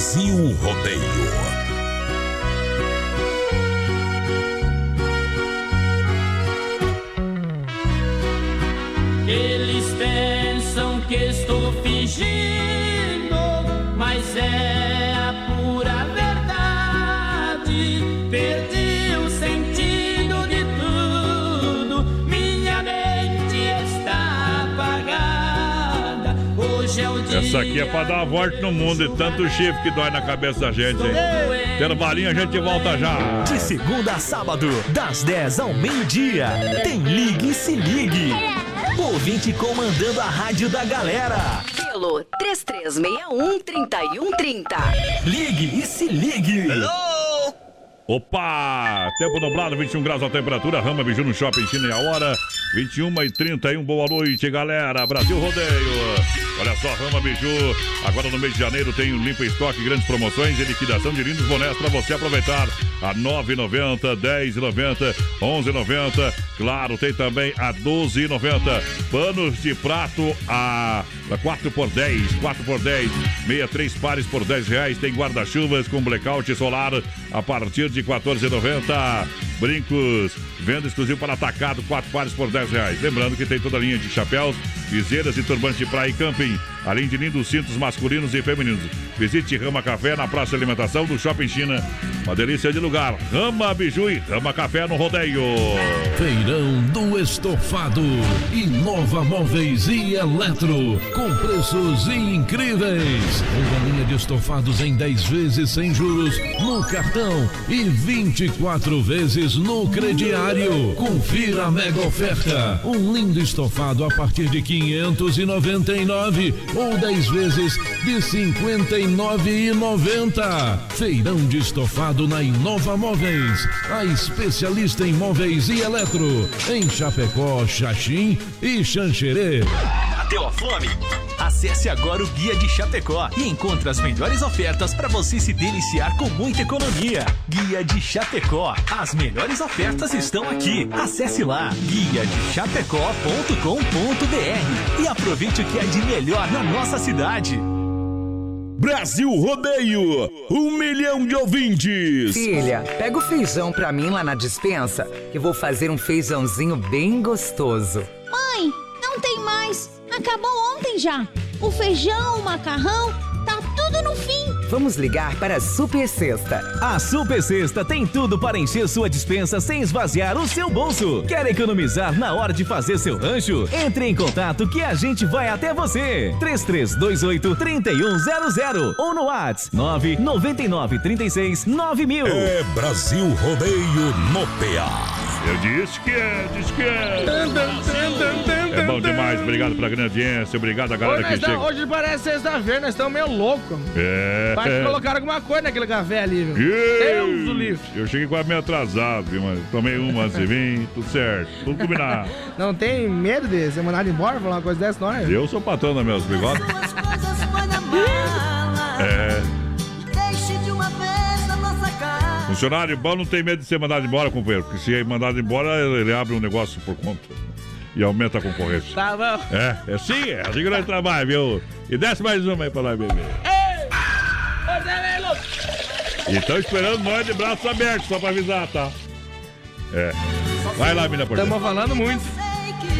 Brasil Rodeio. Hoje é o dia. Essa aqui é pra dar uma volta no mundo de tanto chifre que dói na cabeça da gente, hein? Tendo balinha, a gente volta já. De segunda a sábado, das 10 ao meio-dia, tem Ligue e Se Ligue. Ouvinte comandando a rádio da galera. Pelo 3361-3130. Ligue e Se Ligue. Opa! Tempo nublado, 21 graus a temperatura. Rama Biju no Shopping China e a hora. 21 e 31. Boa noite, galera. Brasil Rodeio. Olha só, Rama Biju. Agora no mês de janeiro tem o Limpa Estoque, grandes promoções e liquidação de lindos bonés para você aproveitar. A 9,90, 10,90, 11,90. Claro, tem também a 12,90. Panos de prato a 4 por 10, 4 por 10, 63 pares por 10 reais. Tem guarda-chuvas com blackout solar a partir de 14,90. Brincos, venda exclusivo para atacado, 4 pares por 10 reais. Lembrando que tem toda a linha de chapéus, viseiras e turbantes de praia e camping, além de lindos cintos masculinos e femininos. Visite Rama Café na Praça Alimentação do Shopping China. Uma delícia de lugar. Rama Biju e Rama Café no rodeio. Feirão do Estofado. Inova Móveis e Eletro. Com preços incríveis. Uma linha de estofados em 10 vezes sem juros no cartão e 24 vezes no crediário. Confira a mega oferta. Um lindo estofado a partir de 599 ou 10 vezes de 59,90. Feirão de estofado na Inova Móveis. A especialista em móveis e eletro. Em Chapecó, Xaxim e Xanxerê. Bateu a fome? Acesse agora o Guia de Chapecó e encontre as melhores ofertas para você se deliciar com muita economia. Guia de Chapecó. As melhores ofertas estão aqui. Acesse lá guia de chapecó.com.br e aproveite o que é de melhor na nossa cidade. Brasil Rodeio, um milhão de ouvintes. Filha, pega o feijão pra mim lá na dispensa, que vou fazer um feijãozinho bem gostoso. Mãe, não tem mais. Acabou ontem já. O feijão, o macarrão, tá tudo no fim. Vamos ligar para a Super Sexta. A Super Sexta tem tudo para encher sua dispensa sem esvaziar o seu bolso. Quer economizar na hora de fazer seu rancho? Entre em contato que a gente vai até você. 3328 3100 ou no WhatsApp 999 36 9000. É Brasil Rodeio no PA. Eu disse que é, disse que é. É bom demais, obrigado pela grande audiência, obrigado a galera Hoje, que tá- chega. hoje parece sexta-feira, nós estamos meio loucos. É. Parece que colocaram alguma coisa naquele café ali, viu? Eu, Deus do livre. eu cheguei quase meio atrasado, viu, mas tomei uma antes de vir, tudo certo, tudo combinado. Não tem medo de ser mandado embora, falar uma coisa dessa, não é? Eu sou patrão dos meus bigodes. coisas põe na mala. É. Deixe de uma vez a nossa casa. Funcionário bom não tem medo de ser mandado embora, companheiro. Porque se é mandado embora, ele abre um negócio por conta. E aumenta a concorrência. Tá bom. É, é sim, é assim que nós trabalhamos, viu? E desce mais uma aí pra nós beber. E estão esperando nós de braços abertos, só pra avisar, tá? É. Vai lá, mina porteira. Estamos falando muito.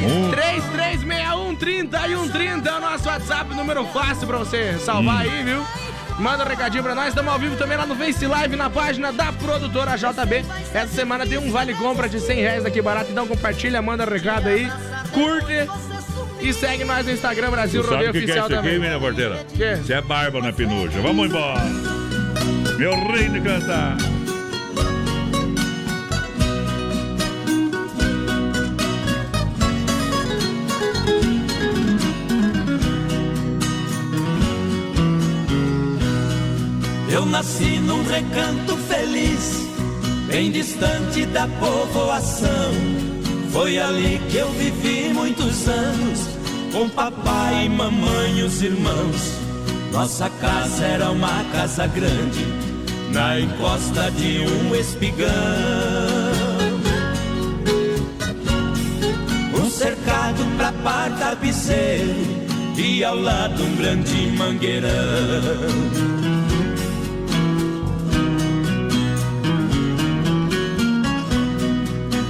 Um. 3361 3130 é o nosso WhatsApp, número fácil pra você salvar Hum. aí, viu? Manda um recadinho pra nós. Estamos ao vivo também lá no Face Live, na página da produtora JB. Essa semana tem um vale compra de 100 reais aqui barato. Então compartilha, manda recado aí, curte e segue nós no Instagram Brasil Rodeio o que, é Oficial isso aqui, também. mina porteira? Isso é barba na penuja. Vamos embora. Meu rei de cantar. Eu nasci num recanto feliz, bem distante da povoação. Foi ali que eu vivi muitos anos, com papai, mamãe e os irmãos. Nossa casa era uma casa grande, na encosta de um espigão. Um cercado pra par tapeceiro, e ao lado um grande mangueirão.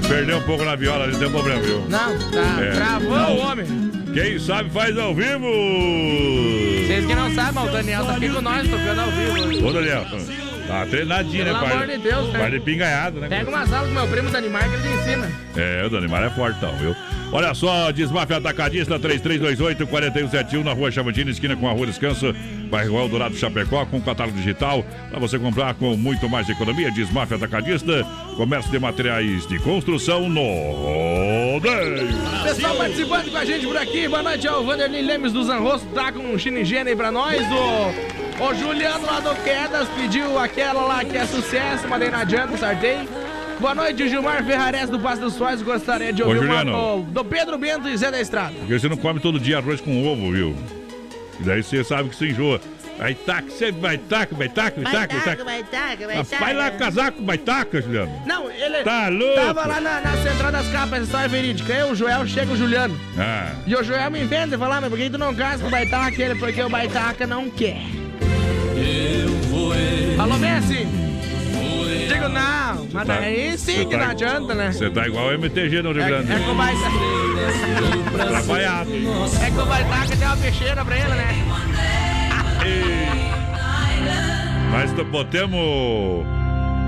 Se perder um pouco na viola, ali tem problema, viu? Não, tá. É. Travou Não. o homem. Quem sabe faz ao vivo! Vocês que não sabem, o Daniel tá aqui com nós tocando ao vivo. Ô, Daniel, tá treinadinho, Pelo né, pai? amor de Deus, né? Pai de pingaiado, né? Pega umas aulas com meu primo Danimar que ele te ensina. É, o Danimar é fortão, viu? Olha só, Desmafia Atacadista 3328-4171 na rua Chavantina, esquina com a rua Descanso, bairro Eldorado Chapecó, com catálogo digital para você comprar com muito mais economia. Desmafia Atacadista, comércio de materiais de construção no rodeio. Pessoal participando com a gente por aqui. Boa noite ao Vanderlei Lemes do Zanrosso. Tá com um chinigene aí pra nós. O, o Juliano lá do Quedas pediu aquela lá que é sucesso, mas daí não adianta, sorteio. Boa noite, Gilmar Ferrares do Passo dos Soares. Gostaria de Ô, ouvir uma, o- do Pedro Bento e Zé da Estrada. Porque você não come todo dia arroz com ovo, viu? E daí você sabe que você enjoa. Vai taca, sempre vai taca, vai taca, vai taca, vai taca. vai taca, vai Vai lá casar com vai taca, Juliano. Não, ele Tá louco? tava lá na, na central das capas, essa história é verídica. Eu, o Joel, chega o Juliano. Ah, E o Joel me inventa e fala, "Ah, mas por que tu não casa com o Baitaca? Ele, porque o Baitaca não quer. Eu vou Alô, Messi? Não, mas tá- aí sim você que tá não adianta, né? Você tá igual o MTG no Rio Grande. É, é com o Baitaca. Atrapalhado. É que o Baitaca tem uma peixeira pra ele, né? Mas t- botemos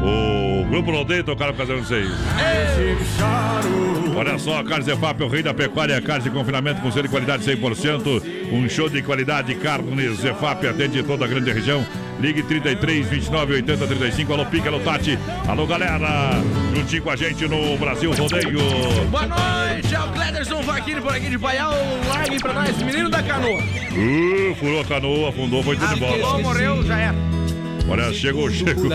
O Grupo Rodeio tocaram por causa vocês. Olha só, Carnes EFAP, o rei da pecuária, carnes de confinamento com selo de qualidade 100%. Um show de qualidade, carnes EFAP, atende toda a grande região. Ligue 33 29 80 35. Alô, Pica, alô, Tati. Alô, galera. Juntinho com a gente no Brasil Rodeio. Boa noite, é o Clederson Vaquini por aqui de Paial. Largue pra nós, menino da canoa. Uh, furou a canoa, afundou, foi tudo embora. Afundou, morreu, já era. Olha, chegou, chegou.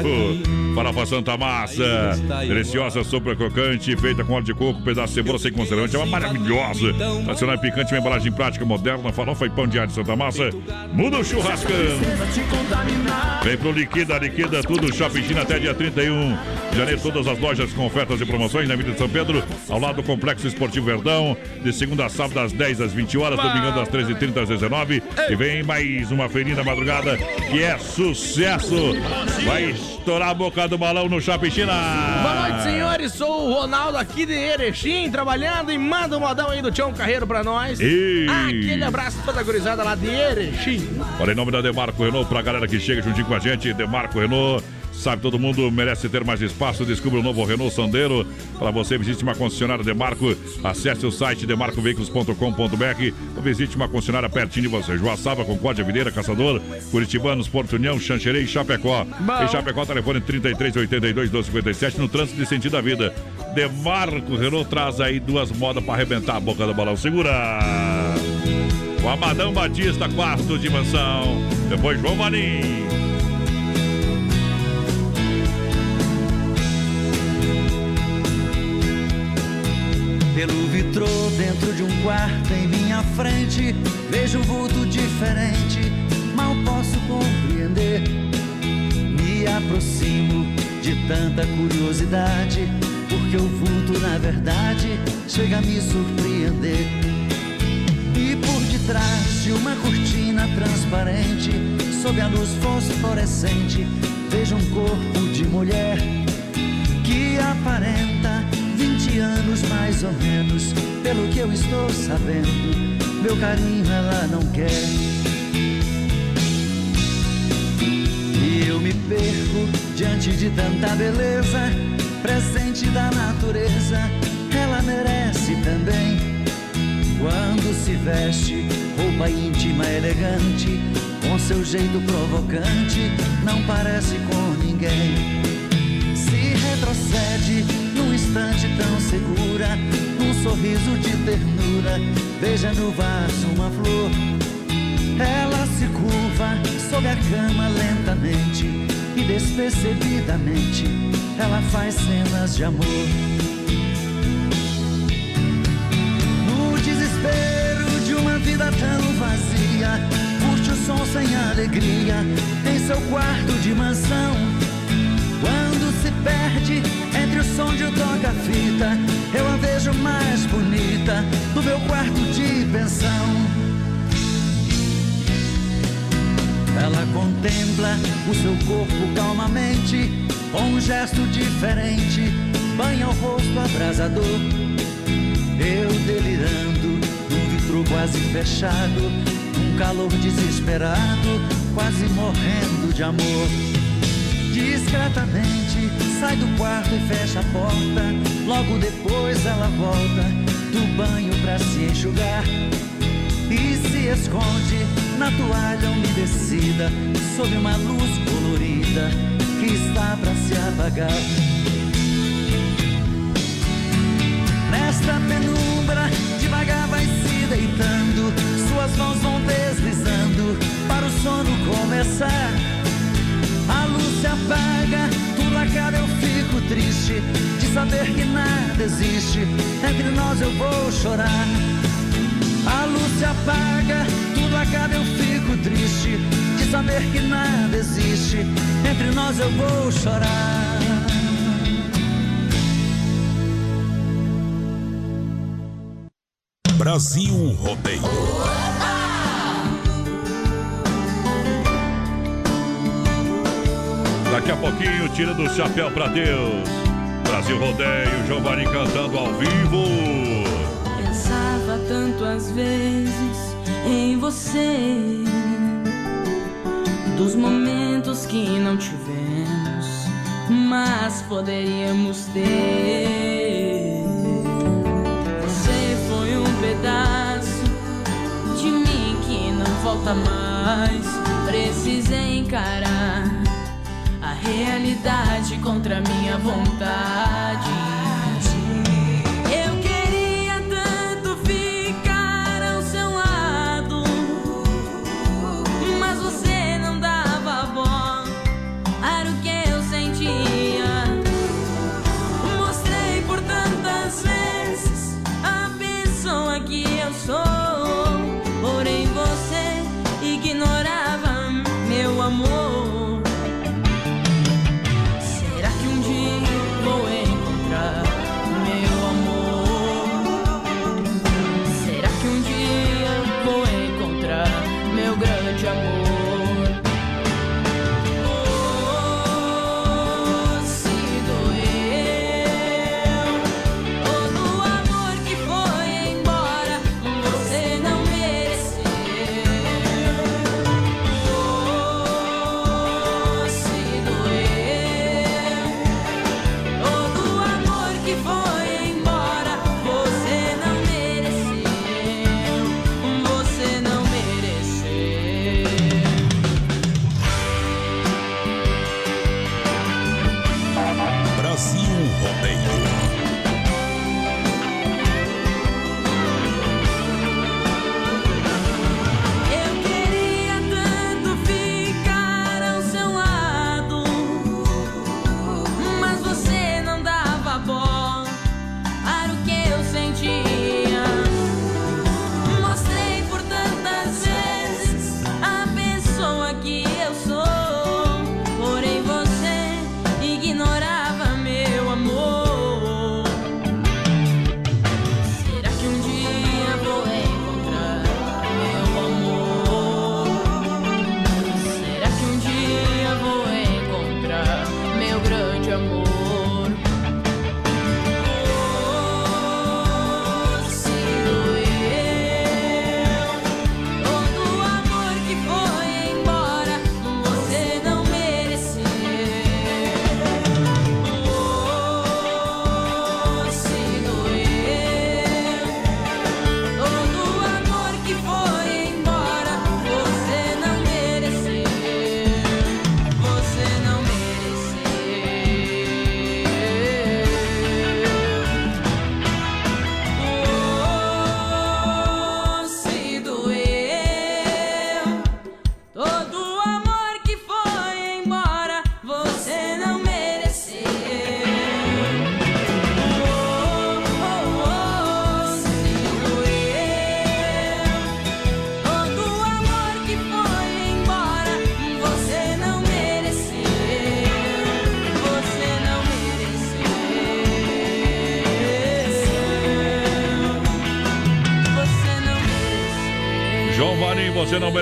Farofa Santa Massa, deliciosa sopa crocante, feita com óleo de coco, pedaço de cebola sem conservante, é uma maravilhosa. Nacional e picante, uma embalagem prática, moderna, farofa e pão de ar de Santa Massa. Muda o churrascão. Vem pro Liquida, Liquida, tudo Shopping China até dia 31 de janeiro. Todas as lojas com ofertas e promoções na Avenida de São Pedro, ao lado do Complexo Esportivo Verdão, de segunda a sábado, das 10 às 20 horas, domingo das 13h30 às 19 E vem mais uma feirinha da madrugada que é sucesso. Vai estourar a boca do balão no Shopping China. Boa noite, senhores. Sou o Ronaldo aqui de Erechim, trabalhando e manda um modão aí do Tião Carreiro pra nós. Ei. Aquele abraço toda gurizada lá de Erechim. Olha, em nome da Demarco Renault, pra galera que chega juntinho com a gente, Demarco Renault. Sabe, todo mundo merece ter mais espaço. Descubra o novo Renault Sandero. Para você, visite uma concessionária Demarco. Acesse o site demarcoveículos.com.br ou visite uma concessionária pertinho de você. Joaçaba, Concórdia, Videira, Caçador, Curitibanos, Porto União, Xanxerê e Chapecó. Em Chapecó, telefone 3382 1257 no trânsito de sentido da vida. Demarco Renault traz aí duas modas para arrebentar a boca do balão. Segura! O Amadão Batista, quarto dimensão. Depois João Marim. Pelo vitrô dentro de um quarto em minha frente. Vejo um vulto diferente, mal posso compreender. Me aproximo de tanta curiosidade Porque o vulto na verdade chega a me surpreender. E por detrás de uma cortina transparente Sob a luz fosforescente Vejo um corpo de mulher Que aparenta 20 anos mais ou menos, pelo que eu estou sabendo, meu carinho ela não quer. E eu me perco diante de tanta beleza, presente da natureza, ela merece também. Quando se veste, roupa íntima elegante, com seu jeito provocante, não parece com ninguém. Se retrocede instante tão segura, num sorriso de ternura, veja no vaso uma flor. Ela se curva sob a cama lentamente e despercebidamente ela faz cenas de amor. No desespero de uma vida tão vazia, curte o som sem alegria em seu quarto de mansão. Perde entre o som de um toca-fita, eu a vejo mais bonita no meu quarto de pensão. Ela contempla o seu corpo calmamente, com um gesto diferente, banha o rosto abrasador. Eu delirando, num vitro quase fechado, um calor desesperado, quase morrendo de amor. Discretamente sai do quarto e fecha a porta. Logo depois ela volta do banho pra se enxugar e se esconde na toalha umedecida sob uma luz colorida que está pra se apagar. Nesta penumbra, triste de saber que nada existe. Entre nós eu vou chorar. A luz se apaga, tudo acaba, eu fico triste de saber que nada existe. Entre nós eu vou chorar. Brasil Rodeio. Daqui a pouquinho, tira do chapéu pra Deus. Brasil Rodeio, Giovanni cantando ao vivo. Pensava tanto às vezes em você, dos momentos que não tivemos, mas poderíamos ter. Você foi um pedaço de mim que não volta mais. Precisei encarar realidade contra minha vontade.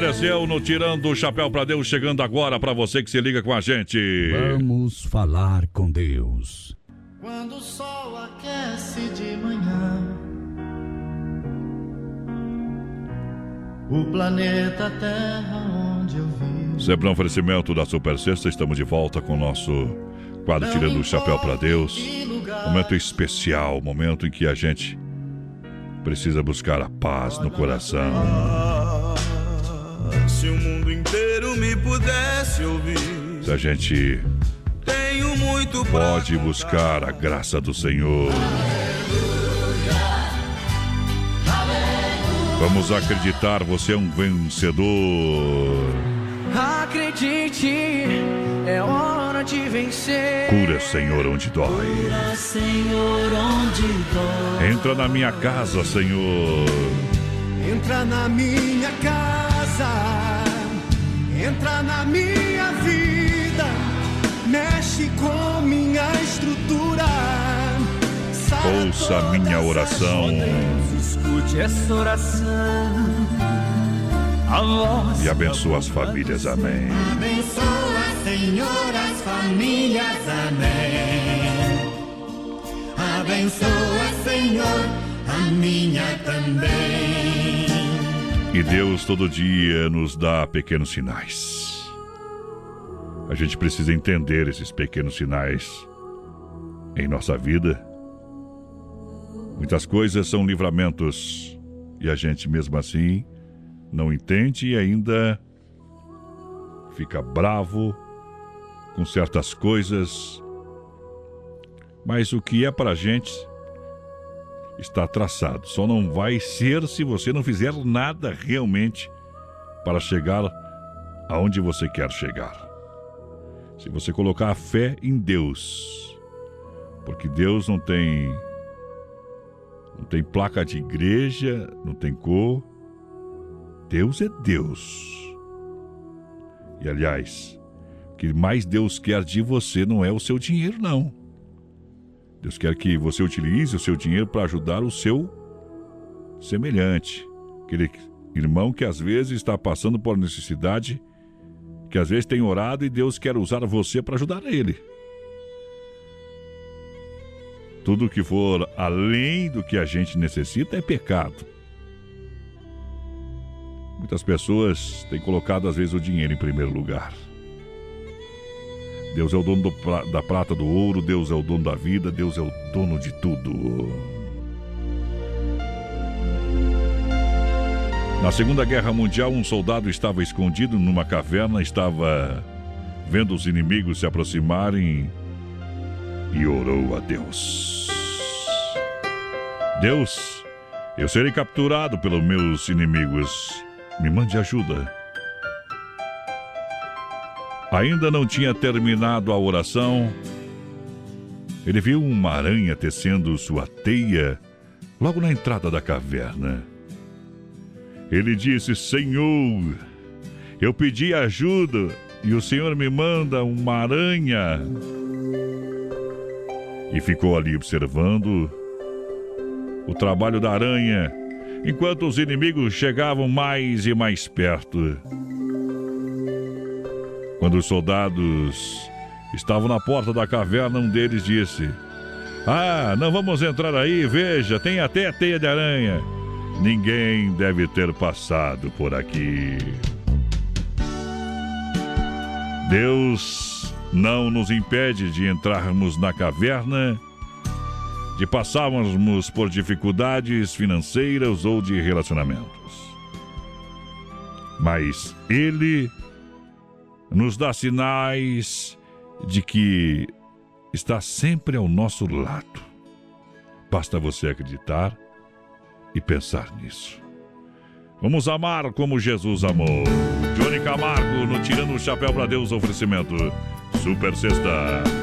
Mereceu no Tirando o Chapéu pra Deus, chegando agora pra você que se liga com a gente. Vamos falar com Deus. Quando o sol aquece de manhã, o planeta Terra onde eu vivo. Sempre um oferecimento da Super Sexta, estamos de volta com o nosso quadro Tirando o Chapéu pra Deus. Momento especial, momento em que a gente precisa buscar a paz no coração. Me pudesse ouvir, Se a gente tenho muito pode buscar a graça do Senhor. Vamos acreditar, você é um vencedor. Acredite, é hora de vencer. Cura, Senhor, onde dói. Cura, Senhor, onde dói. Entra na minha casa, Senhor. Entra na minha casa, entra na minha vida, mexe com minha estrutura. Ouça a minha oração Escute essa oração. E abençoa as famílias. Amém. Abençoa, Senhor, as famílias. Amém. Abençoa, Senhor, a minha também. E Deus todo dia nos dá pequenos sinais. A gente precisa entender esses pequenos sinais em nossa vida. Muitas coisas são livramentos e a gente mesmo assim não entende e ainda fica bravo com certas coisas. Mas o que é para a gente está traçado. Só não vai ser se você não fizer nada realmente para chegar aonde você quer chegar. Se você colocar a fé em Deus, porque Deus não tem não tem placa de igreja, não tem cor. Deus é Deus. E aliás, o que mais Deus quer de você não é o seu dinheiro, não. Deus quer que você utilize o seu dinheiro para ajudar o seu semelhante, aquele irmão que às vezes está passando por necessidade, que às vezes tem orado e Deus quer usar você para ajudar ele. Tudo que for além do que a gente necessita é pecado. Muitas pessoas têm colocado às vezes o dinheiro em primeiro lugar. Deus é o dono do, da prata, do ouro, Deus é o dono da vida, Deus é o dono de tudo. Na Segunda Guerra Mundial, um soldado estava escondido numa caverna, estava vendo os inimigos se aproximarem e orou a Deus. Deus, eu serei capturado pelos meus inimigos. Me mande ajuda. Ainda não tinha terminado a oração. Ele viu uma aranha tecendo sua teia logo na entrada da caverna. Ele disse: Senhor, eu pedi ajuda e o Senhor me manda uma aranha. E ficou ali observando o trabalho da aranha enquanto os inimigos chegavam mais e mais perto. Quando os soldados estavam na porta da caverna, um deles disse: Ah, não vamos entrar aí, veja, tem até teia de aranha. Ninguém deve ter passado por aqui. Deus não nos impede de entrarmos na caverna, de passarmos por dificuldades financeiras ou de relacionamentos. Mas Ele nos dá sinais de que está sempre ao nosso lado. Basta você acreditar e pensar nisso. Vamos amar como Jesus amou. Johnny Camargo no Tirando o Chapéu para Deus oferecimento. Super Sexta.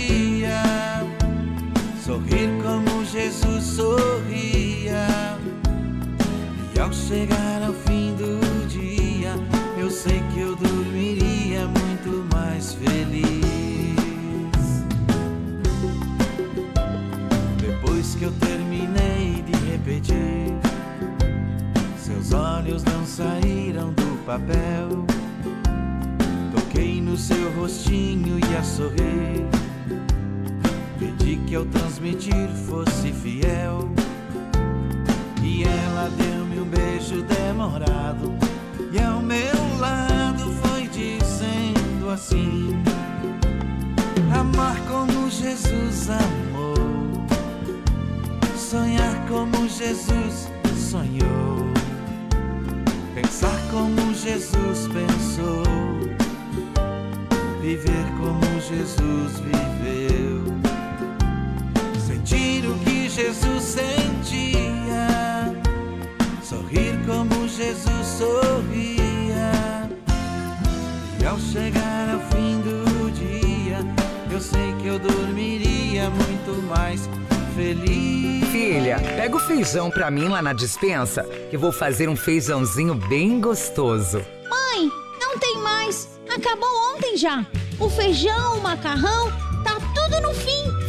sorrir como Jesus sorria. E ao chegar ao fim do dia, eu sei que eu dormiria muito mais feliz. Depois que eu terminei de repetir, seus olhos não saíram do papel. Toquei no seu rostinho e a sorrir. Pedi que ao transmitir fosse fiel. E ela deu-me um beijo demorado. E ao meu lado foi dizendo assim: Amar como Jesus amou. Sonhar como Jesus sonhou. Pensar como Jesus pensou. Viver como Jesus viveu. Jesus sentia. Sorrir como Jesus sorria. E ao chegar ao fim do dia, eu sei que eu dormiria muito mais feliz. Filha, pega o feijão pra mim lá na dispensa, que vou fazer um feijãozinho bem gostoso. Mãe, não tem mais. Acabou ontem já. O feijão, o macarrão, tá tudo no fim.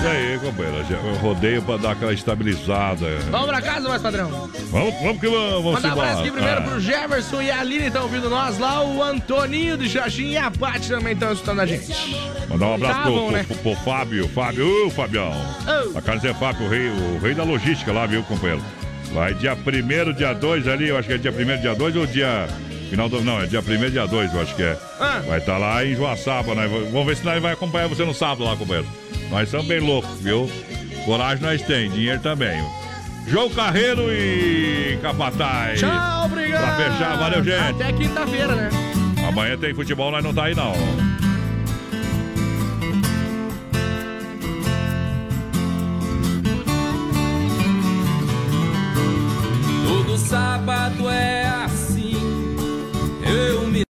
Isso aí, companheiro. Eu rodeio pra dar aquela estabilizada. Vamos pra casa, mais padrão. Vamos, vamos que vamos. Vamos Mandar um abraço aqui primeiro É. pro Jefferson e a Aline estão ouvindo nós lá, o Antoninho do Jardim e a Paty também estão escutando a gente. Mandar um abraço Tá pro, bom, pro- né? pro- pro Fábio. Fábio, ô Fabião. A casa é Fábio, o rei, o rei da logística lá, viu, companheiro? Vai dia 1 dia 2 ali, eu acho que é dia 1 dia 2 ou dia. Final do. Não, é dia 1 dia 2, eu acho que é. Ah. Vai estar lá em Joaçaba, né? Vamos ver se nós vai acompanhar você no sábado lá, companheiro. Nós somos bem loucos, viu? Coragem nós tem, dinheiro também. João Carreiro e Capataz. Tchau, obrigado. Pra fechar, valeu, gente. Até quinta-feira, né? Amanhã tem futebol, nós não tá aí não. Todo sábado é eu me